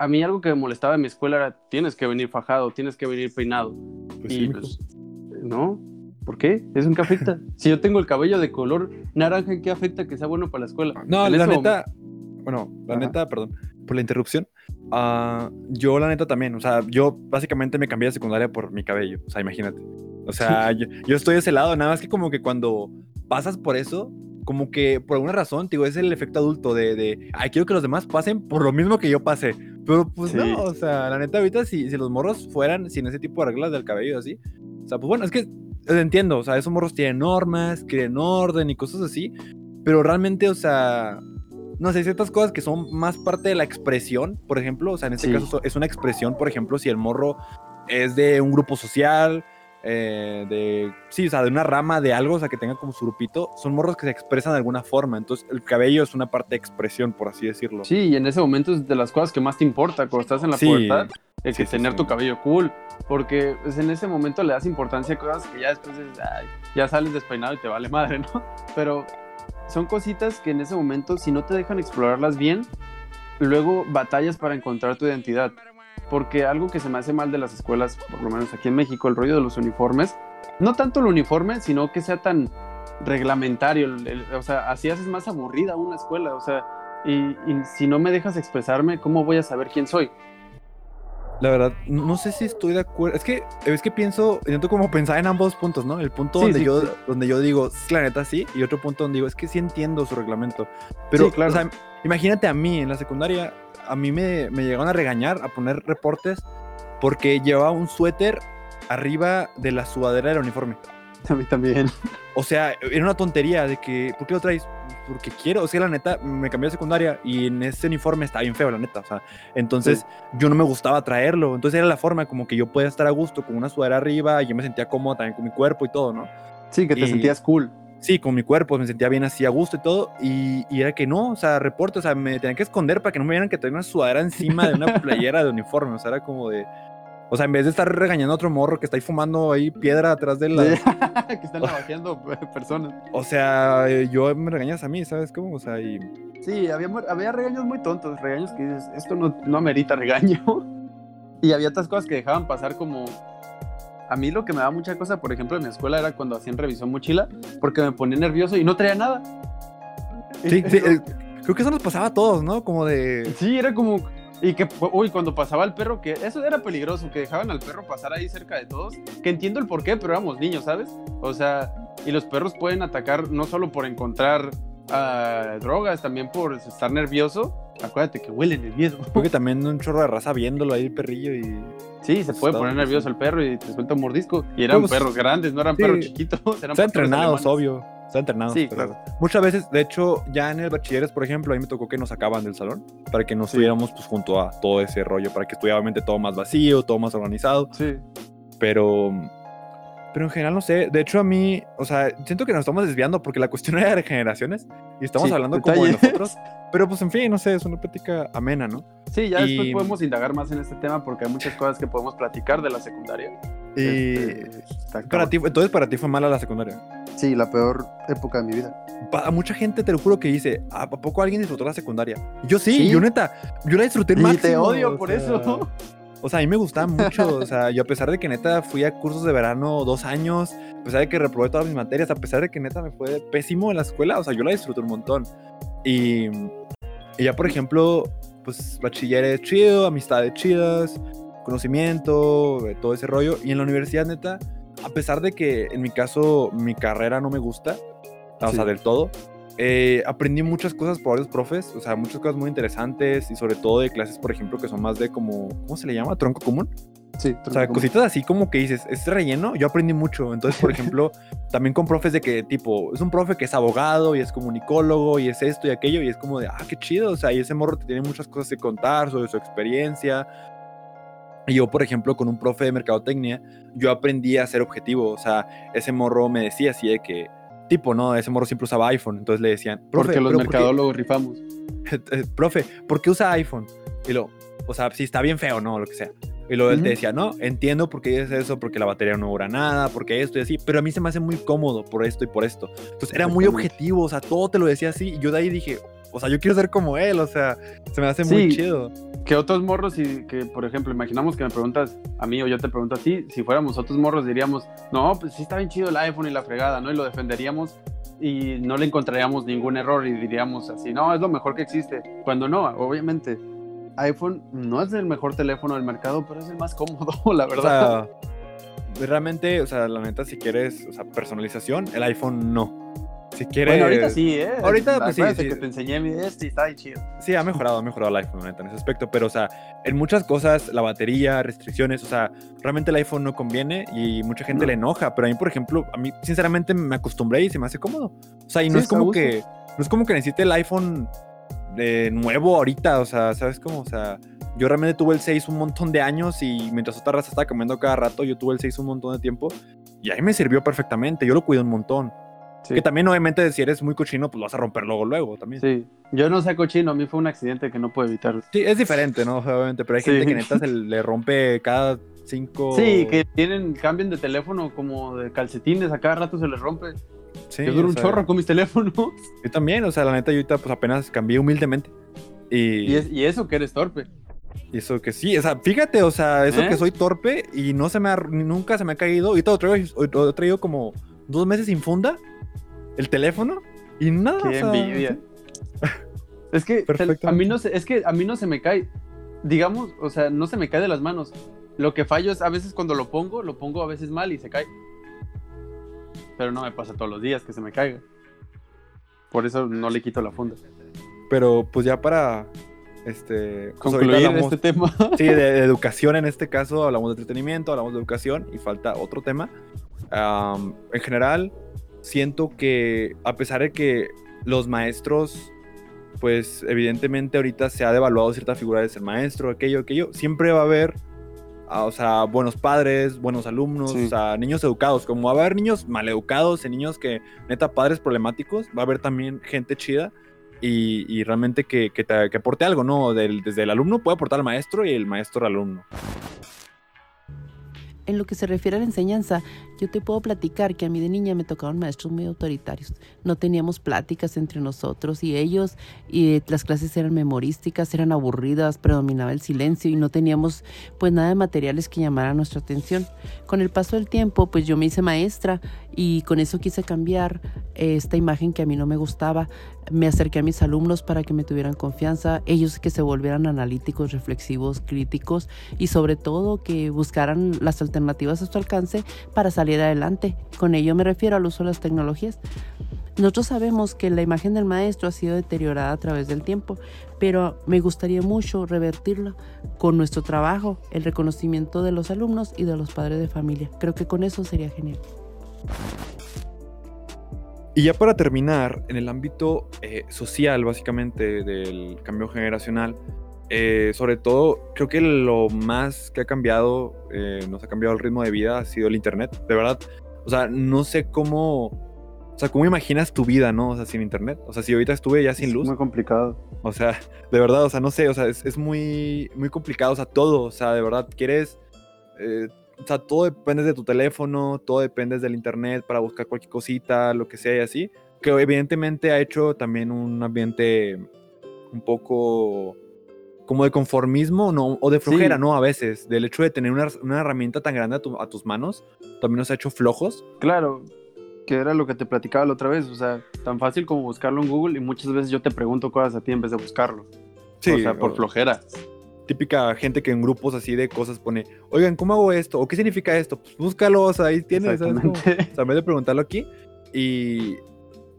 a mí algo que me molestaba en mi escuela era, tienes que venir fajado, tienes que venir peinado. Pues y sí, pues, no, ¿por qué? ¿Eso en qué afecta? *laughs* si yo tengo el cabello de color naranja, ¿en qué afecta que sea bueno para la escuela? No, la neta, bueno, la Ajá. neta, perdón por la interrupción. Ah, yo, la neta, también, o sea, yo básicamente me cambié de secundaria por mi cabello, o sea, imagínate. O sea, *laughs* yo, yo estoy de ese lado, nada más que como que cuando pasas por eso, como que por alguna razón, digo, es el efecto adulto de, de, ay, quiero que los demás pasen por lo mismo que yo pasé. Pero pues Sí. no, o sea, la neta, ahorita si, si los morros fueran sin ese tipo de reglas del cabello así, o sea, pues bueno, es que entiendo, o sea, esos morros tienen normas, quieren orden y cosas así, pero realmente, o sea, no sé, hay ciertas cosas que son más parte de la expresión, por ejemplo, o sea, en este Sí. caso so- es una expresión, por ejemplo, si el morro es de un grupo social, eh, de, sí, o sea, de una rama de algo, o sea, que tenga como su grupito, son morros que se expresan de alguna forma, entonces el cabello es una parte de expresión, por así decirlo. Sí, y en ese momento es de las cosas que más te importa cuando estás en la Sí. pubertad, es Sí, que sí, tener tu cabello cool, porque pues, en ese momento le das importancia a cosas que ya después dices, "Ay, ya sales despeinado y te vale madre, *laughs* ¿no? Pero son cositas que en ese momento, si no te dejan explorarlas bien, luego batallas para encontrar tu identidad. Porque algo que se me hace mal de las escuelas, por lo menos aquí en México, el rollo de los uniformes, no tanto el uniforme, sino que sea tan reglamentario, el- el- o sea, así haces más aburrida una escuela, o sea, y, y si no me dejas expresarme, ¿cómo voy a saber quién soy? La verdad, no sé si estoy de acuerdo. Es que es que pienso, intento como pensar en ambos puntos, ¿no? El punto Sí, donde sí, yo sí. donde yo digo, "Sí, la neta sí, y otro punto donde digo, es que sí entiendo su reglamento. Pero, claro. o sea, imagínate a mí en la secundaria, a mí me, me llegaron a regañar, a poner reportes, porque llevaba un suéter arriba de la sudadera del uniforme. A mí también. O sea, era una tontería de que, ¿por qué lo traes? Porque quiero, o sea, la neta, me cambié de secundaria y en ese uniforme está bien feo, la neta, o sea, entonces yo no me gustaba traerlo, entonces era la forma como que yo podía estar a gusto con una sudadera arriba y yo me sentía cómodo también con mi cuerpo y todo, ¿no? Sí, que te Y- sentías cool. Sí, con mi cuerpo, me sentía bien así a gusto y todo, y, y era que no, o sea, reporte, o sea, me tenían que esconder para que no me vieran que tenía una sudadera encima de una *laughs* playera de uniforme, o sea, era como de... O sea, en vez de estar regañando a otro morro que está ahí fumando ahí piedra atrás de la, *laughs* que están navajeando *laughs* personas. O sea, eh, yo me regañas a mí, ¿sabes cómo? O sea, y... Sí, había, había regaños muy tontos, regaños que dices, esto no, no amerita regaño. Y había otras cosas que dejaban pasar como... A mí lo que me daba mucha cosa, por ejemplo, en mi escuela era cuando hacían revisión mochila, porque me ponía nervioso y no traía nada. Sí, *laughs* sí, eh, creo que eso nos pasaba a todos, ¿no? Como de... Sí, era como... Y que, uy, cuando pasaba el perro, que eso era peligroso, que dejaban al perro pasar ahí cerca de todos, que entiendo el porqué, pero éramos niños, ¿sabes? O sea, y los perros pueden atacar no solo por encontrar ah, drogas, también por estar nervioso. Acuérdate que huelen el miedo. Creo que también un chorro de raza viéndolo ahí el perrillo y... Sí, se puede poner bien, nervioso sí. el perro y te suelta un mordisco. Y eran Pues, perros grandes, no eran sí. perros chiquitos. *laughs* Eran Están entrenados, obvio. Están entrenados. Sí, claro. Muchas veces, de hecho, ya en el bachilleres, por ejemplo, a mí me tocó que nos sacaban del salón para que no Sí. estuviéramos pues, junto a todo ese rollo, para que estuviera obviamente todo más vacío, todo más organizado. Sí. pero pero en general no sé, de hecho a mí, o sea, siento que nos estamos desviando porque la cuestión *laughs* era de generaciones y estamos Sí, hablando como de detalles. nosotros, pero pues en fin, no sé, es una plática amena, ¿no? Sí, ya después Y- podemos indagar más en este tema porque hay muchas cosas que podemos platicar de la secundaria. Y Este, para ti, entonces para ti fue mala la secundaria. Sí, la peor época de mi vida. Pa- mucha gente te lo juro que dice, ¿a poco alguien disfrutó la secundaria? Yo sí, Sí. yo neta, yo la disfruté Y te máximo, odio o por sea, eso. O sea, a mí me gustaba mucho, o sea, yo a pesar de que neta fui a cursos de verano dos años, a pesar de que reprobé todas mis materias, a pesar de que neta me fue pésimo en la escuela, o sea, yo la disfruté un montón. Y, y ya, por ejemplo, pues bachilleres chido, amistades chidas, conocimiento, eh, todo ese rollo. Y en la universidad, neta, a pesar de que en mi caso mi carrera no me gusta, o Sí. sea, del todo, eh, aprendí muchas cosas por varios profes, o sea, muchas cosas muy interesantes y sobre todo de clases, por ejemplo, que son más de como, ¿cómo se le llama? Tronco común. Sí, O sea, cositas así como que dices, es relleno, yo aprendí mucho. Entonces, por *laughs* ejemplo, también con profes de que tipo, es un profe que es abogado y es comunicólogo y es esto y aquello y es como de, ah, qué chido. O sea, y ese morro te tiene muchas cosas que contar sobre su experiencia. Y yo, por ejemplo, con un profe de mercadotecnia, yo aprendí a ser objetivo. O sea, ese morro me decía así de que, tipo, no, ese morro siempre usaba iPhone. Entonces le decían, porque los ¿pero por qué- mercadólogos rifamos. *laughs* eh, profe, ¿por qué usa iPhone? Y lo, o sea, si está bien feo, ¿no? Lo que sea. Y luego él te decía, no, entiendo por qué es eso, porque la batería no dura nada, porque esto y así, pero a mí se me hace muy cómodo por esto y por esto. Entonces era muy objetivo, o sea, todo te lo decía así, y yo de ahí dije, o sea, yo quiero ser como él, o sea, se me hace muy chido. Que otros morros, y que por ejemplo, imaginamos que me preguntas a mí o yo te pregunto a ti, si fuéramos otros morros diríamos, no, pues sí está bien chido el iPhone y la fregada, ¿no? Y lo defenderíamos y no le encontraríamos ningún error y diríamos así, no, es lo mejor que existe. Cuando no, obviamente, iPhone no es el mejor teléfono del mercado, pero es el más cómodo, *laughs* la O verdad. sea, realmente, o sea, la neta, si quieres, o sea, personalización, el iPhone no. Si quieres. Bueno, ahorita sí, ¿eh? Ahorita, pues, sí, que te enseñé mi este y está ahí chido. Sí, ha mejorado, ha mejorado el iPhone, en ese aspecto. Pero, o sea, en muchas cosas, la batería, restricciones, o sea, realmente el iPhone no conviene y mucha gente No. le enoja. Pero a mí, por ejemplo, a mí, sinceramente, me acostumbré y se me hace cómodo. O sea, y no Sí, es como que. No es como que necesite el iPhone de nuevo ahorita, o sea, ¿sabes cómo? O sea, yo realmente tuve el 6 un montón de años y mientras otra raza estaba cambiando cada rato, yo tuve el 6 un montón de tiempo y ahí me sirvió perfectamente, yo lo cuido un montón. Sí. Que también obviamente si eres muy cochino, pues lo vas a romper luego, luego también. Sí, Sí. Yo no sé cochino, a mí fue un accidente que no puedo evitar. es diferente, ¿no? Obviamente, pero hay Sí. gente que neta se *laughs* le rompe cada cinco... Sí, que tienen, cambian de teléfono como de calcetines, a cada rato se les rompe. Sí, yo duro un sea, chorro con mis teléfonos. Yo también, o sea, la neta yo ahorita pues apenas cambié humildemente. Y, Y, es- y eso que eres torpe. y eso que sí, o sea, fíjate, o sea, eso ¿Eh? que soy torpe y no se me ha, nunca se me ha caído. Ahorita lo traigo, lo he traído como dos meses sin funda, el teléfono, y nada. Qué o sea, envidia. *laughs* Es que a mí no se, es que a mí no se me cae. Digamos, o sea, no se me cae de las manos. Lo que fallo es a veces cuando lo pongo, lo pongo a veces mal y se cae. Pero no me pasa todos los días que se me caiga. Por eso no le quito la funda. Pero pues ya para este pues, ahorita Concluir hablamos, este tema. *laughs* sí, de, de *laughs* educación en este caso, hablamos de entretenimiento, hablamos de educación y falta otro tema. En general, siento que a pesar de que los maestros, pues evidentemente ahorita se ha devaluado cierta figura de ser maestro, aquello, aquello, siempre va a haber, ah, o sea, buenos padres, buenos alumnos, Sí. o sea, niños educados, como va a haber niños maleducados y niños que, neta, padres problemáticos, va a haber también gente chida y, y realmente que, que, te- que aporte algo, ¿no? Del- desde el alumno puede aportar al maestro y el maestro al alumno. En lo que se refiere a la enseñanza, yo te puedo platicar que a mí de niña me tocaban maestros muy autoritarios. No teníamos pláticas entre nosotros y ellos, y las clases eran memorísticas, eran aburridas, predominaba el silencio y no teníamos pues nada de materiales que llamaran nuestra atención. Con el paso del tiempo, pues yo me hice maestra y con eso quise cambiar eh, esta imagen que a mí no me gustaba. Me acerqué a mis alumnos para que me tuvieran confianza, ellos que se volvieran analíticos, reflexivos, críticos y sobre todo que buscaran las alternativas a su alcance para salir adelante. Con ello me refiero al uso de las tecnologías. Nosotros sabemos que la imagen del maestro ha sido deteriorada a través del tiempo, pero me gustaría mucho revertirla con nuestro trabajo, el reconocimiento de los alumnos y de los padres de familia. Creo que con eso sería genial. Y ya para terminar, en el ámbito eh, social, básicamente, del cambio generacional, eh, sobre todo, creo que lo más que ha cambiado, eh, nos ha cambiado el ritmo de vida, ha sido el Internet. De verdad, o sea, no sé cómo, o sea, cómo imaginas tu vida, ¿no? O sea, sin Internet. O sea, si ahorita estuve ya sin Es luz, muy complicado. o sea, de verdad, o sea, no sé, o sea, es, es muy, muy complicado, o sea, todo, o sea, de verdad, quieres, eh, o sea, todo depende de tu teléfono, todo depende del internet para buscar cualquier cosita, lo que sea y así, que evidentemente ha hecho también un ambiente un poco como de conformismo, ¿no? O de flojera, Sí. ¿no? A veces, del hecho de tener una, una herramienta tan grande a, tu- a tus manos, también nos ha hecho flojos. Claro, que era lo que te platicaba la otra vez. O sea, tan fácil como buscarlo en Google y muchas veces yo te pregunto cosas a ti en vez de buscarlo. o sea, por o- flojera. típica gente que en grupos así de cosas pone, oigan, ¿cómo hago esto? ¿O qué significa esto? Pues búscalo, o sea, ahí tienes, ¿sabes. O sea, en vez de preguntarlo aquí. Y.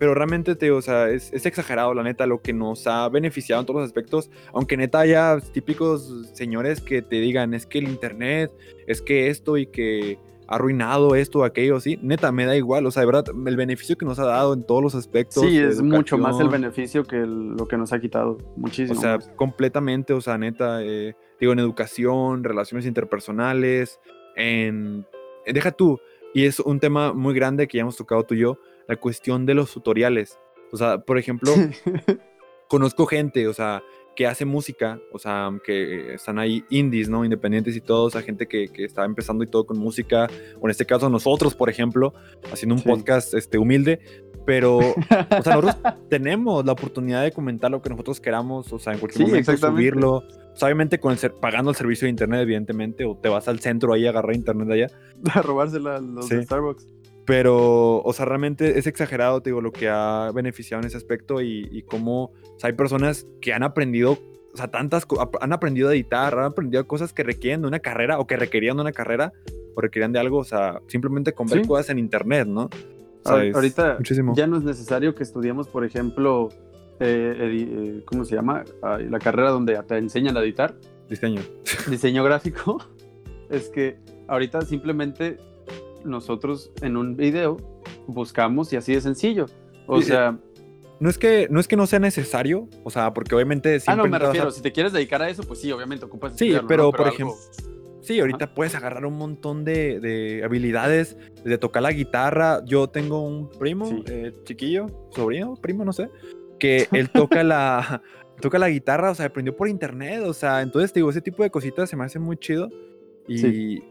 Pero realmente, te digo, o sea, es, es exagerado, la neta, lo que nos ha beneficiado en todos los aspectos. Aunque neta haya típicos señores que te digan, es que el internet, es que esto y que ha arruinado esto o aquello, sí. Neta, me da igual. O sea, de verdad, el beneficio que nos ha dado en todos los aspectos. Sí, es mucho más el beneficio que el- lo que nos ha quitado. Muchísimo. O sea, más. completamente, o sea, neta, eh, digo, en educación, relaciones interpersonales, en... Deja tú, y es un tema muy grande que ya hemos tocado tú y yo, la cuestión de los tutoriales. O sea, por ejemplo, *laughs* conozco gente, o sea, que hace música, o sea, que están ahí indies, ¿no? Independientes y todo, o sea, gente que, que está empezando y todo con música, o en este caso nosotros, por ejemplo, haciendo un Sí. podcast este, humilde, pero, o sea, nosotros *laughs* tenemos la oportunidad de comentar lo que nosotros queramos, o sea, en cualquier Sí, momento subirlo, o sea, obviamente con el ser- pagando el servicio de internet, evidentemente, o te vas al centro ahí a agarrar internet allá, *laughs* a robársela a los de. Starbucks. Pero, o sea, realmente es exagerado, te digo, lo que ha beneficiado en ese aspecto y, y cómo o sea, hay personas que han aprendido, o sea, tantas, han aprendido a editar, han aprendido cosas que requieren de una carrera o que requerían de una carrera o requerían de algo, o sea, simplemente con ver Sí. cosas en internet, ¿no? O sea, es Ahorita muchísimo. ya no es necesario que estudiemos, por ejemplo, eh, eh, ¿cómo se llama? Ay, la carrera donde te enseñan a editar, Diseño. diseño gráfico. *laughs* Es que ahorita simplemente nosotros en un video buscamos y así de sencillo. O Sí, sea, No es que no es que no sea necesario, o sea, porque obviamente ah, no, me a- refiero, si te quieres dedicar a eso, pues sí, obviamente ocupas Sí, pero, ¿no? por algo- ejemplo, Sí, ahorita puedes agarrar un montón de, de habilidades, de tocar la guitarra. Yo tengo un primo, Sí. eh, chiquillo, sobrino, primo, no sé, que *laughs* él toca la, toca la guitarra, o sea, aprendió por internet, o sea, entonces te digo, ese tipo de cositas se me hace muy chido. Y, Sí.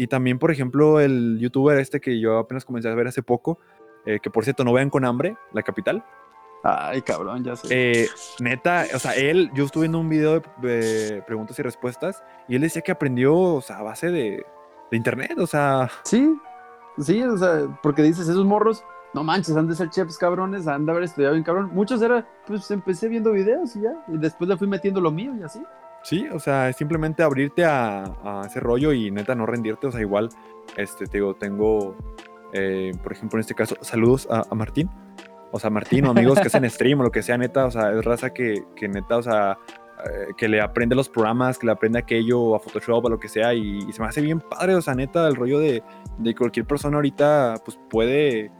Y también, por ejemplo, el youtuber este que yo apenas comencé a ver hace poco, eh, que por cierto, no vean con hambre, la capital. Ay, cabrón, ya sé. Eh, neta, o sea, él, yo estuve viendo un video de, preguntas y respuestas y él decía que aprendió, o sea, a base de, de internet, o sea, Sí, sí, o sea, porque dices, esos morros, no manches, han de ser chefs cabrones, han de haber estudiado bien cabrón. Muchos era, pues empecé viendo videos y ya, y después le fui metiendo lo mío y así. Sí, o sea, es simplemente abrirte a, a ese rollo y neta no rendirte, o sea, igual, este, te digo, tengo, eh, por ejemplo, en este caso, saludos a, a Martín, o sea, Martín o amigos que hacen *laughs* stream o lo que sea, neta, o sea, es raza que, que neta, o sea, eh, que le aprende los programas, que le aprende aquello, a Photoshop, a lo que sea, y, y se me hace bien padre, o sea, neta, el rollo de, de cualquier persona ahorita, pues puede,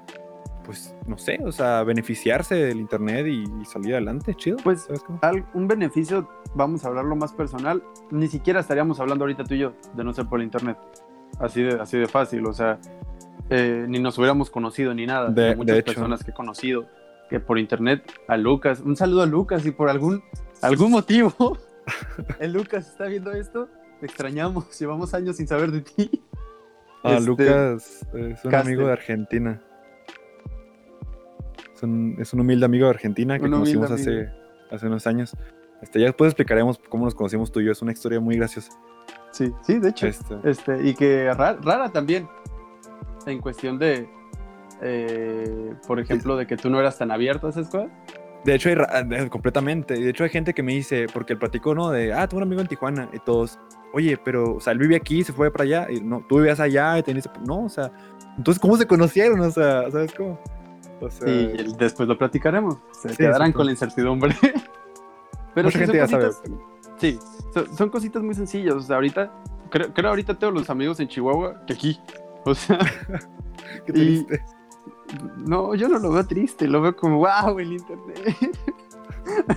pues, no sé, o sea, beneficiarse del internet y, y salir adelante, chido. Pues, ¿sabes cómo? Al- un beneficio, vamos a hablarlo más personal, ni siquiera estaríamos hablando ahorita tú y yo, de no ser por internet. Así de, así de fácil, o sea, eh, ni nos hubiéramos conocido ni nada. De- Hay muchas de personas que he conocido que por internet, a Lucas, un saludo a Lucas y por algún, algún motivo, *laughs* el Lucas está viendo esto, te extrañamos, *laughs* llevamos años sin saber de ti. Ah, Este, Lucas es un amigo de Argentina. Es un, es un humilde amigo de Argentina que Un conocimos hace, hace unos años. Este, ya después explicaremos cómo nos conocimos tú y yo. Es una historia muy graciosa. Sí, sí, de hecho. Este, Este, y que ra- rara también, en cuestión de, eh, por ejemplo, de que tú no eras tan abierto a esas cosas. de hecho, hay completamente. De hecho, hay gente que me dice, porque el platico, ¿no? De, ah, tengo un amigo en Tijuana. Y todos, oye, pero, o sea, él vive aquí, se fue para allá. Y no, tú vivías allá y tenías. No, o sea, entonces, ¿cómo se conocieron? O sea, ¿sabes cómo? O sea, y el- después lo platicaremos. Se Sí, quedarán con la incertidumbre. *laughs* Pero mucha sí, gente ya sabe. Sí, son, son cositas muy sencillas. O sea, ahorita, creo, creo ahorita tengo los amigos en Chihuahua que aquí. O sea, *laughs* Qué y- triste. no, yo no lo veo triste, lo veo como, wow, el internet. *laughs*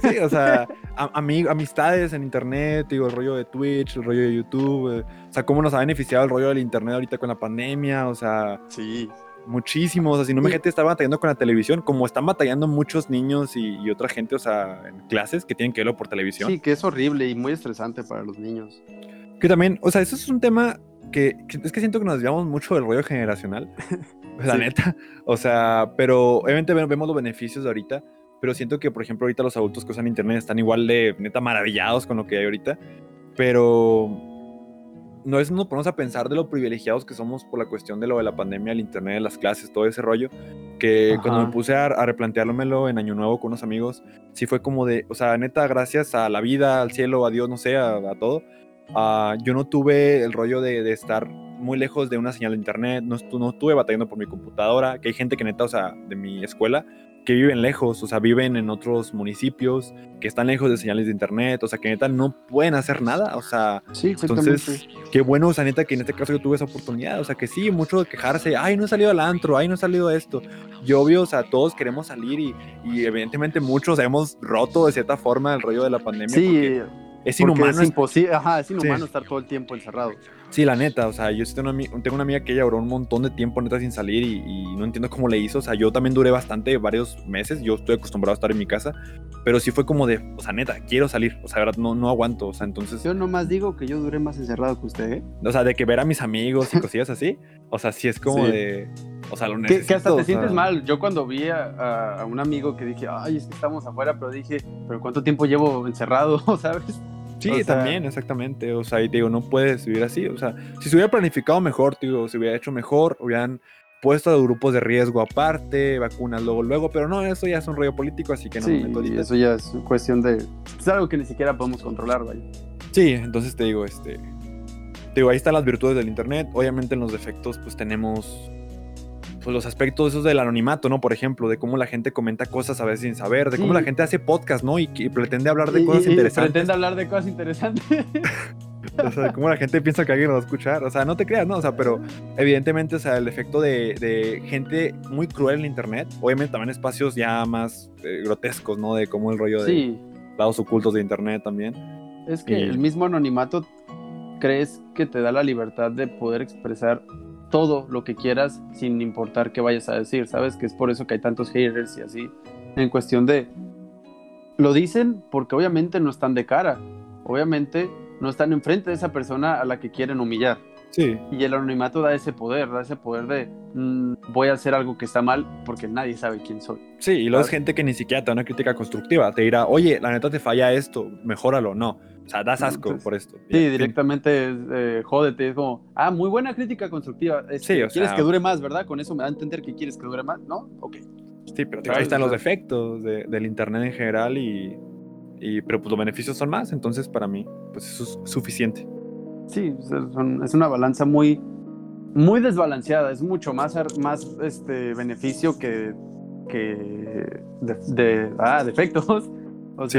Sí, o sea, a- ami- amistades en internet, digo, el rollo de Twitch, el rollo de YouTube, eh, o sea, cómo nos ha beneficiado el rollo del internet ahorita con la pandemia, o sea, Sí, muchísimo, o sea, si no me Sí. gente está batallando con la televisión, como están batallando muchos niños y, y otra gente, o sea, en clases que tienen que verlo por televisión. sí, que es horrible y muy estresante para los niños. Que también, o sea, eso es un tema que, que- es que siento que nos desviamos mucho del rollo generacional, *laughs* la Sí. neta. O sea, pero obviamente ve- vemos los beneficios de ahorita, pero siento que, por ejemplo, ahorita los adultos que usan internet están igual de neta maravillados con lo que hay ahorita, pero no es nos ponemos a pensar de lo privilegiados que somos por la cuestión de lo de la pandemia, el internet, las clases, todo ese rollo, que cuando me puse a, a replanteármelo en Año Nuevo con unos amigos, sí fue como de, o sea, neta, gracias a la vida, al cielo, a Dios, no sé, a, a todo, ah, yo no tuve el rollo de, de estar muy lejos de una señal de internet, no, no estuve batallando por mi computadora, que hay gente que neta, o sea, de mi escuela, que viven lejos, o sea, viven en otros municipios, que están lejos de señales de internet, o sea, que neta no pueden hacer nada, o sea, Sí, entonces, qué bueno, o sea, neta, que en este caso yo tuve esa oportunidad. O sea, que sí, mucho de quejarse, ay, no he salido al antro, ay, no he salido a esto. Y obvio, o sea, todos queremos salir y, y evidentemente muchos hemos roto de cierta forma el rollo de la pandemia. Sí, porque es inhumano. es es- imposible, ajá, es inhumano Sí. estar todo el tiempo encerrado. Sí, la neta, o sea, yo tengo una, tengo una amiga que ella duró un montón de tiempo neta sin salir y, y no entiendo cómo le hizo. O sea, yo también duré bastante, varios meses. Yo estoy acostumbrado a estar en mi casa, pero sí fue como de, o sea, neta, quiero salir. O sea, verdad, no, no aguanto. O sea, entonces, Yo nomás digo que yo duré más encerrado que usted, ¿eh? o sea, de que ver a mis amigos y *laughs* cosillas así, o sea, sí es como Sí. de, o sea, lo necesito. que hasta o te sientes sea, mal. Yo cuando vi a, a- a un amigo que dije, ay, es que estamos afuera, pero dije, pero ¿cuánto tiempo llevo encerrado? *laughs* ¿Sabes? Sí, O sea- también, exactamente. O sea, y te digo, no puedes vivir así. O sea, si se hubiera planificado mejor, te digo, se hubiera hecho mejor, hubieran puesto a grupos de riesgo aparte, vacunas luego, luego, pero no, eso ya es un rollo político, así que no me meto eso ya es cuestión de... Es algo que ni siquiera podemos controlar, vaya. Sí, entonces te digo, este. digo, ahí están las virtudes del internet. Obviamente en los defectos, pues tenemos pues, los aspectos esos del anonimato, ¿no? Por ejemplo, de cómo la gente comenta cosas a veces sin saber, de cómo la gente hace podcast, ¿no? Y, pretende hablar de Y- cosas y- interesantes. Pretende hablar de cosas interesantes. *laughs* O sea, de cómo la gente piensa que alguien lo va a escuchar. O sea, no te creas, ¿no? O sea, pero evidentemente, o sea, el efecto de, de gente muy cruel en internet, obviamente también espacios ya más eh, grotescos, ¿no? De cómo el rollo de lados ocultos de internet también. es que Y- el mismo anonimato crees que te da la libertad de poder expresar todo lo que quieras sin importar qué vayas a decir, ¿sabes? Que es por eso que hay tantos haters y así. En cuestión de... Lo dicen porque obviamente no están de cara. Obviamente no están enfrente de esa persona a la que quieren humillar. Sí. Y el anonimato da ese poder, da ese poder de mm, voy a hacer algo que está mal porque nadie sabe quién soy. Sí, y luego es gente que ni siquiera te da una crítica constructiva. Te dirá, oye, la neta te falla esto, mejóralo. No. O sea, das asco Entonces, por esto. Sí, directamente es, eh, jódete, es como, ah, muy buena crítica constructiva. Este, Sí, o quieres sea- que dure más, ¿verdad? Con eso me da a entender que quieres que dure más, ¿no? Ok. Sí, pero ahí están los sea- defectos de- del internet en general y, y- pero pues los beneficios son más, entonces para mí pues eso es suficiente. Sí, sea, es una balanza muy, muy desbalanceada, es mucho más, más este, beneficio que, que de, de- ah, defectos. *laughs* O Sí.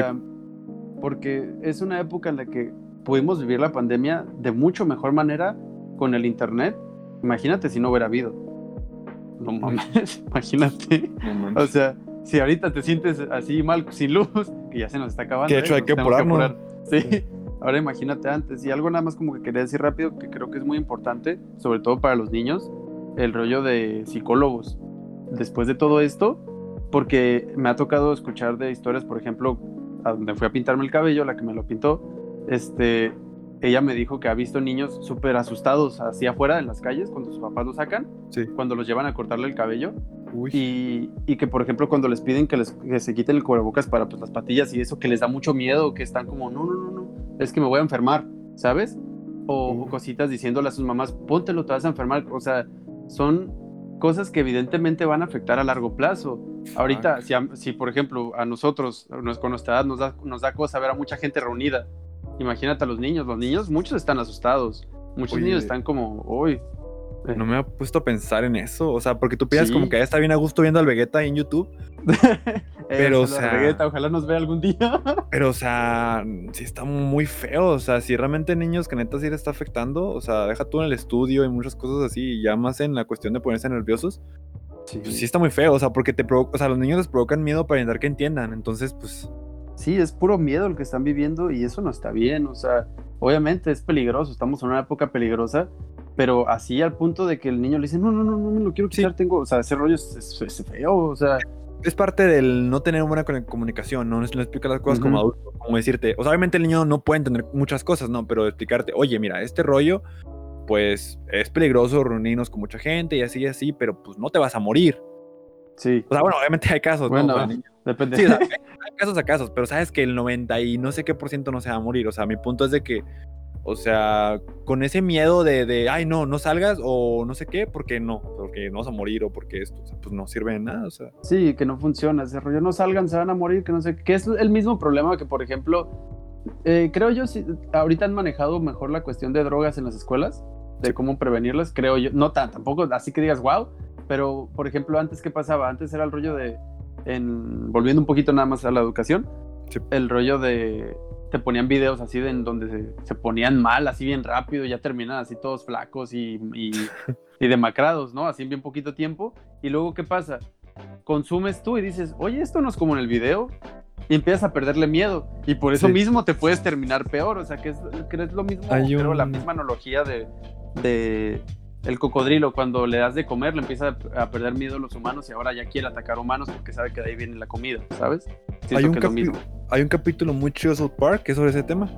Porque es una época en la que pudimos vivir la pandemia de mucho mejor manera con el internet. Imagínate si no hubiera habido. No mames, *laughs* imagínate. O sea, si ahorita te sientes así mal sin luz, *laughs* que ya se nos está acabando. Que de hecho ¿eh? hay que apurarnos. apurar. Sí, ahora imagínate antes. Y algo nada más como que quería decir rápido, que creo que es muy importante, sobre todo para los niños, el rollo de psicólogos. Después de todo esto, porque me ha tocado escuchar de historias, por ejemplo, a donde fui a pintarme el cabello, la que me lo pintó, este, ella me dijo que ha visto niños súper asustados así afuera en las calles cuando sus papás los sacan, Sí. cuando los llevan a cortarle el cabello Uy. y, y que, por ejemplo, cuando les piden que, les, que se quiten el cubrebocas para pues, las patillas y eso, que les da mucho miedo, que están como, no, no, no, no, es que me voy a enfermar, ¿sabes? O, o cositas diciéndole a sus mamás, póntelo, te vas a enfermar. O sea, son cosas que evidentemente van a afectar a largo plazo. Ahorita, si, a- si, por ejemplo a nosotros, con nuestra edad, nos da, nos da cosa ver a mucha gente reunida, imagínate a los niños. Los niños, muchos están asustados. Muchos Oye. niños están como, uy. eh, No me ha puesto a pensar en eso, o sea, porque tú piensas Sí. como que ya está bien a gusto viendo al Vegeta ahí en YouTube, *laughs* Pero, o sea- ojalá nos vea algún día. *laughs* pero o sea, sí está muy feo, o sea, si realmente niños que neta sí le está afectando, o sea, deja tú en el estudio y muchas cosas así, y ya más en la cuestión de ponerse nerviosos, pues sí está muy feo, o sea, porque te provoca, o sea, los niños les provocan miedo para intentar que entiendan, entonces pues Sí, es puro miedo el que están viviendo y eso no está bien. O sea, obviamente es peligroso, estamos en una época peligrosa, pero así al punto de que el niño le dice, no, no, no, no me lo quiero Sí. quitar, tengo, o sea, ese rollo es, es- es feo, o sea, es parte del no tener buena comunicación, ¿no? No explicar las cosas como Ujú. adulto, como decirte, o sea, obviamente el niño no puede entender muchas cosas, ¿no? Pero explicarte, oye, mira, este rollo, pues es peligroso reunirnos con mucha gente y así y así, pero pues no te vas a morir. sí, O sea, bueno, obviamente hay casos, ¿no? bueno, O sea, depende. Sí, o sea, *laughs* hay casos a casos, pero sabes que el 90 y no sé qué por ciento no se va a morir. O sea, mi punto es de que, o sea, con ese miedo de, de ay, no, no salgas o no sé qué, porque no, porque no vas a morir o porque esto, o sea, pues no sirve de nada. O sea, Sí, que no funciona, ese rollo, no salgan, se van a morir, que no sé, que es el mismo problema que, por ejemplo, eh, creo yo, si, ahorita han manejado mejor la cuestión de drogas en las escuelas, de cómo prevenirlas, creo yo, no tan, tampoco así que digas, wow, pero, por ejemplo, antes, ¿qué pasaba? Antes era el rollo de, en, volviendo un poquito nada más a la educación, Sí. el rollo de, te ponían videos así de en donde se, se ponían mal, así bien rápido, y ya terminan así todos flacos y, y, *laughs* y demacrados, ¿no? Así en bien poquito tiempo, y luego, ¿qué pasa? consumes tú y dices, oye, esto no es como en el video, y empiezas a perderle miedo, y por eso Sí. mismo te puedes terminar peor, o sea, que es, que es lo mismo, Hay creo, la un- misma analogía de, de el cocodrilo, cuando le das de comer, le empieza a, perder miedo a los humanos y ahora ya quiere atacar humanos porque sabe que de ahí viene la comida, ¿sabes? Siento hay un, que es lo mismo. hay un capítulo muy chido de South Park que es sobre ese tema.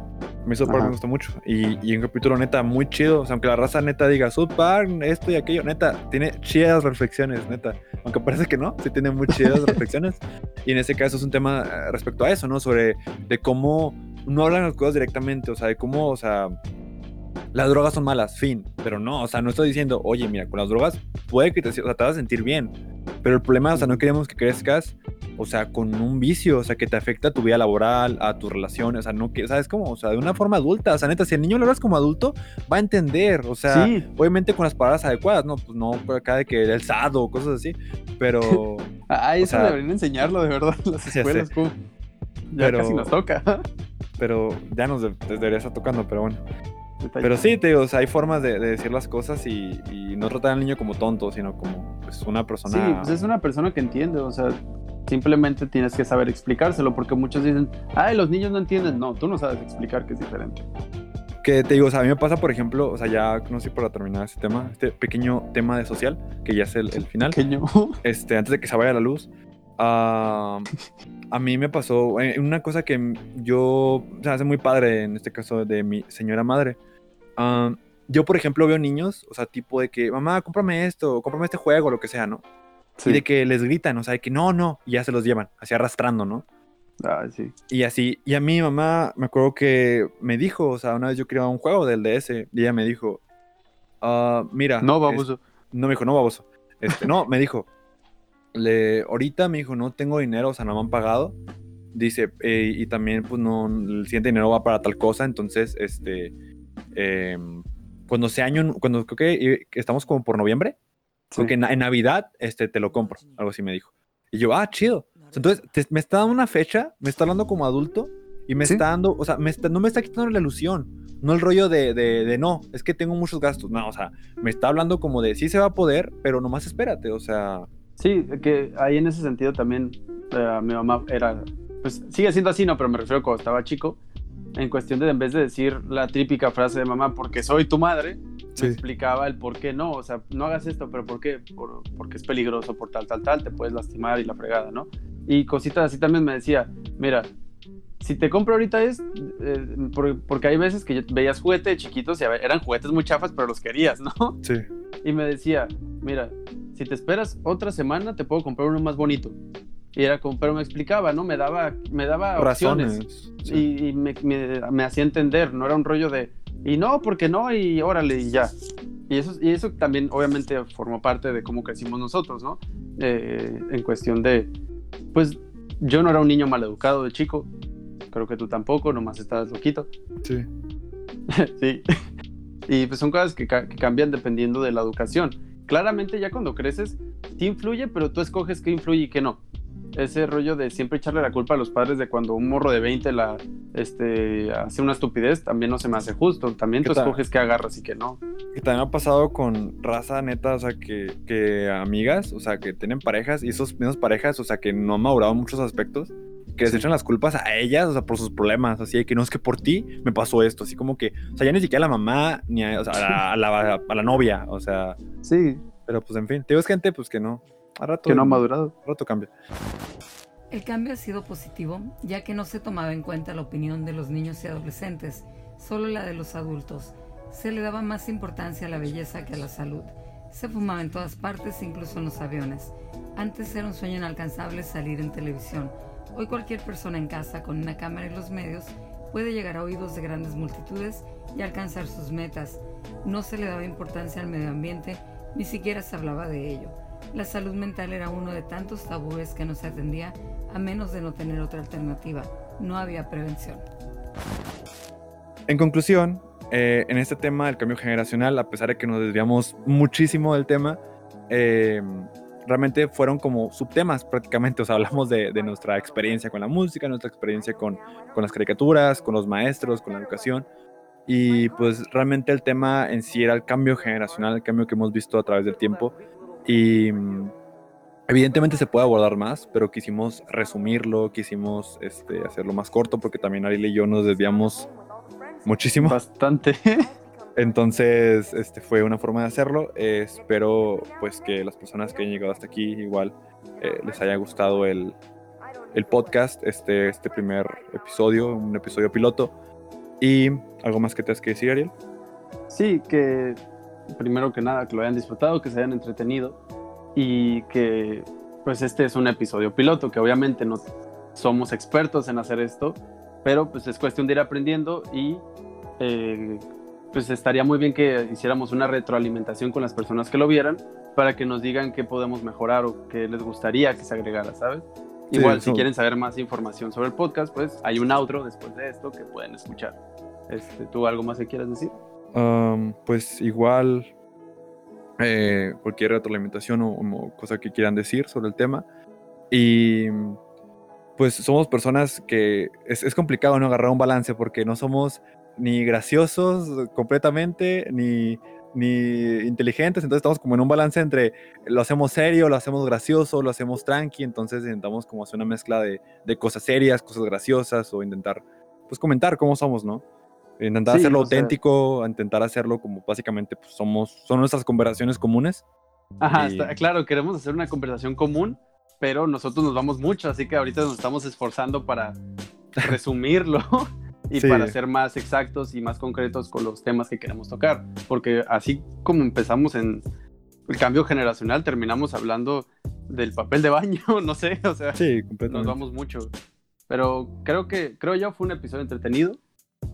A mí South Park Ajá. me gusta mucho. Y, y un capítulo neta muy chido. O sea, aunque la raza neta diga South Park, esto y aquello, neta, tiene chidas reflexiones, neta. Aunque parece que no, sí tiene muy chidas *laughs* reflexiones. Y en ese caso es un tema eh, respecto a eso, ¿no? Sobre de cómo no hablan las cosas directamente, o sea, de cómo, o sea, las drogas son malas, fin. Pero no, o sea, no estoy diciendo, oye, mira, con las drogas puede que te, o sea, te vas a sentir bien. Pero el problema, o sea, no queremos que crezcas, o sea, con un vicio, o sea, que te afecta a tu vida laboral, a tus relaciones, o sea, no que, ¿sabes cómo? O sea, de una forma adulta, o sea, neta, si el niño lo hablas como adulto, va a entender, o sea, Sí. obviamente con las palabras adecuadas, no, pues no, por acá de que el sado o cosas así, pero, Ah, eso sea, deberían enseñarlo de verdad en las ya escuelas. como, Ya Pero- casi nos toca. pero ya nos de- debería estar tocando, pero bueno. Detalle. Pero sí, te digo, o sea, hay formas de, de decir las cosas y, y no tratar al niño como tonto, sino como pues, una persona. Sí, pues es una persona que entiende, o sea, simplemente tienes que saber explicárselo, porque muchos dicen, ay, los niños no entienden. No, tú no sabes explicar que es diferente. Que te digo, o sea, a mí me pasa, por ejemplo, o sea, ya no sé para terminar este tema, este pequeño tema de social, que ya es el, el final, Pequeño. *laughs* este, antes de que se vaya la luz. ah, a mí me pasó eh, una cosa que yo, o sea, hace muy padre en este caso de mi señora madre. Ah, yo, por ejemplo, veo niños, o sea, tipo de que, mamá, cómprame esto, cómprame este juego, lo que sea, ¿no? Sí. Y de que les gritan, o sea, de que no, no, y ya se los llevan, así arrastrando, ¿no? Ay, sí. Y así, y a mí mamá me acuerdo que me dijo, o sea, una vez yo quería un juego del DS, y ella me dijo, ah, mira. No, es- baboso. no me dijo, no, baboso. Este, no, me dijo, le, ahorita me dijo, no tengo dinero, o sea, no me han pagado. Dice, eh, y también, pues, no, el siguiente dinero va para tal cosa, entonces, este, em, cuando sea año, cuando creo que eh, estamos como por noviembre, Sí. creo que en, en Navidad, este, te lo compro, algo así me dijo. Y yo, ah, chido. Entonces, te- me está dando una fecha, me está hablando como adulto, y me Sí. está dando, o sea, me está- no me está quitando la ilusión. No el rollo de, de, de no, es que tengo muchos gastos. No, o sea, me está hablando como de sí se va a poder, pero nomás espérate, o sea, Sí, que ahí en ese sentido también eh, mi mamá era, pues sigue siendo así, no, pero me refiero cuando estaba chico, en cuestión de en vez de decir la típica frase de mamá, porque soy tu madre, Sí. me explicaba el por qué no, o sea, no hagas esto, pero por qué, por, porque es peligroso, por tal, tal, tal, te puedes lastimar y la fregada, ¿no? Y cositas así también me decía, mira, si te compro ahorita es, eh, por- porque hay veces que veías juguetes de chiquitos y a ver, eran juguetes muy chafas, pero los querías, ¿no? sí. y me decía, mira, si te esperas otra semana te puedo comprar uno más bonito. Y era como, pero me explicaba, ¿no? Me daba, me daba opciones Razones. sí. y, y me, me- me hacía entender, no era un rollo de, y no, porque no, y órale, y ya. Y eso, y eso también obviamente formó parte de cómo crecimos nosotros, ¿no? Eh, en cuestión de, pues yo no era un niño maleducado de chico, creo que tú tampoco, nomás estabas loquito. Sí. *laughs* sí. Y pues son cosas que, ca- que cambian dependiendo de la educación. Claramente ya cuando creces, sí influye, pero tú escoges qué influye y qué no. Ese rollo de siempre echarle la culpa a los padres de cuando un morro de 20 la, este, hace una estupidez, también no se me hace justo. También tú escoges qué agarras y qué no. Y también ha pasado con raza neta, o sea, que, que amigas, o sea, que tienen parejas y esos mismos parejas, o sea, que no han madurado en muchos aspectos, que les echan las culpas a ellas, o sea, por sus problemas, así de que no es que por ti me pasó esto, así como que, o sea, ya ni siquiera a la mamá, ni a, o sea, a, la, a la- a la novia, o sea, Sí, pero pues en fin, te digo, es gente, pues que no, a rato, que no ha madurado. a rato cambia. El cambio ha sido positivo, ya que no se tomaba en cuenta la opinión de los niños y adolescentes, solo la de los adultos. Se le daba más importancia a la belleza que a la salud. Se fumaba en todas partes, incluso en los aviones. Antes era un sueño inalcanzable salir en televisión. Hoy cualquier persona en casa con una cámara y los medios puede llegar a oídos de grandes multitudes y alcanzar sus metas. No se le daba importancia al medio ambiente, ni siquiera se hablaba de ello. La salud mental era uno de tantos tabúes que no se atendía a menos de no tener otra alternativa. No había prevención. En conclusión, eh, en este tema del cambio generacional, a pesar de que nos desviamos muchísimo del tema, eh, realmente fueron como subtemas prácticamente. *laughs* O sea, hablamos de, de nuestra experiencia con la música, nuestra experiencia con, con las caricaturas, con los maestros, con la educación. Y pues realmente el tema en sí era el cambio generacional, el cambio que hemos visto a través del tiempo. Y mm, evidentemente se puede abordar más, pero quisimos resumirlo, quisimos este, hacerlo más corto porque también Ariel y yo nos desviamos muchísimo. Bastante. *laughs* Entonces, este fue una forma de hacerlo. Eh, espero pues que las personas que han llegado hasta aquí igual eh, les haya gustado el, el podcast, este, este primer episodio, un episodio piloto. Y algo más que te has que decir, Ariel. Sí, que primero que nada, que lo hayan disfrutado, que se hayan entretenido y que pues este es un episodio piloto, que obviamente no somos expertos en hacer esto, pero pues es cuestión de ir aprendiendo y eh, pues estaría muy bien que hiciéramos una retroalimentación con las personas que lo vieran para que nos digan qué podemos mejorar o qué les gustaría que se agregara, ¿sabes? Sí, Igual, si quieren saber más información sobre el podcast, pues hay un outro después de esto que pueden escuchar. Este, ¿Tú algo más que quieras decir? Pues igual, eh, cualquier retroalimentación o, o cosa que quieran decir sobre el tema. Y pues somos personas que es, es complicado no agarrar un balance porque no somos ni graciosos completamente, ni, ni inteligentes, entonces estamos como en un balance entre lo hacemos serio, lo hacemos gracioso, lo hacemos tranqui, entonces intentamos como hacer una mezcla de, de cosas serias, cosas graciosas o intentar pues comentar cómo somos, ¿no? Intentar Sí, hacerlo o sea- auténtico, intentar hacerlo como básicamente pues, somos, son nuestras conversaciones comunes. Ajá, Y- está- claro, queremos hacer una conversación común, pero nosotros nos vamos mucho, así que ahorita nos estamos esforzando para *laughs* resumirlo *laughs* y Sí. para ser más exactos y más concretos con los temas que queremos tocar, porque así como empezamos en el cambio generacional, terminamos hablando del papel de baño, *laughs* no sé, o sea, Sí, nos vamos mucho. Pero creo que, creo yo, fue un episodio entretenido.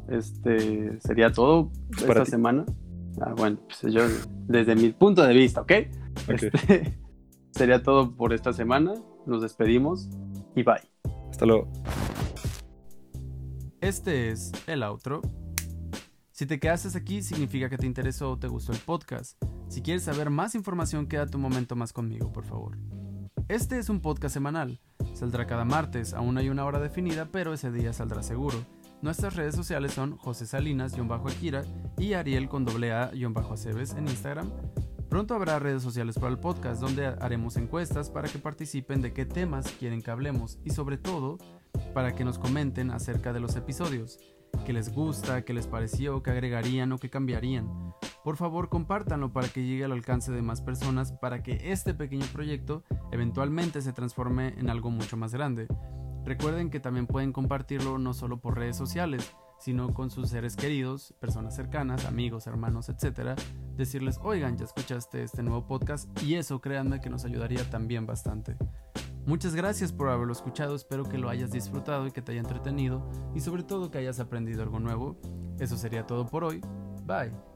Este sería todo Para esta ti. semana. Ah, bueno, pues yo, desde mi punto de vista, ¿ok? Ok, Este, *laughs* sería todo por esta semana. Nos despedimos y bye. Hasta luego. Este es el outro. Si te quedaste aquí significa que te interesó o te gustó el podcast. Si quieres saber más información, quédate un momento más conmigo, por favor. Este es un podcast semanal. Saldrá cada martes, aún hay una hora definida, pero ese día saldrá seguro. Nuestras redes sociales son José Salinas-Akira y Ariel con doble A-Aceves en Instagram. Pronto habrá redes sociales para el podcast donde haremos encuestas para que participen de qué temas quieren que hablemos y sobre todo para que nos comenten acerca de los episodios, qué les gusta, qué les pareció, qué agregarían o qué cambiarían. Por favor, compártanlo para que llegue al alcance de más personas para que este pequeño proyecto eventualmente se transforme en algo mucho más grande. Recuerden que también pueden compartirlo no solo por redes sociales, sino con sus seres queridos, personas cercanas, amigos, hermanos, etc. Decirles, oigan, ya escuchaste este nuevo podcast y eso créanme que nos ayudaría también bastante. Muchas gracias por haberlo escuchado, espero que lo hayas disfrutado y que te haya entretenido y sobre todo que hayas aprendido algo nuevo. Eso sería todo por hoy. Bye.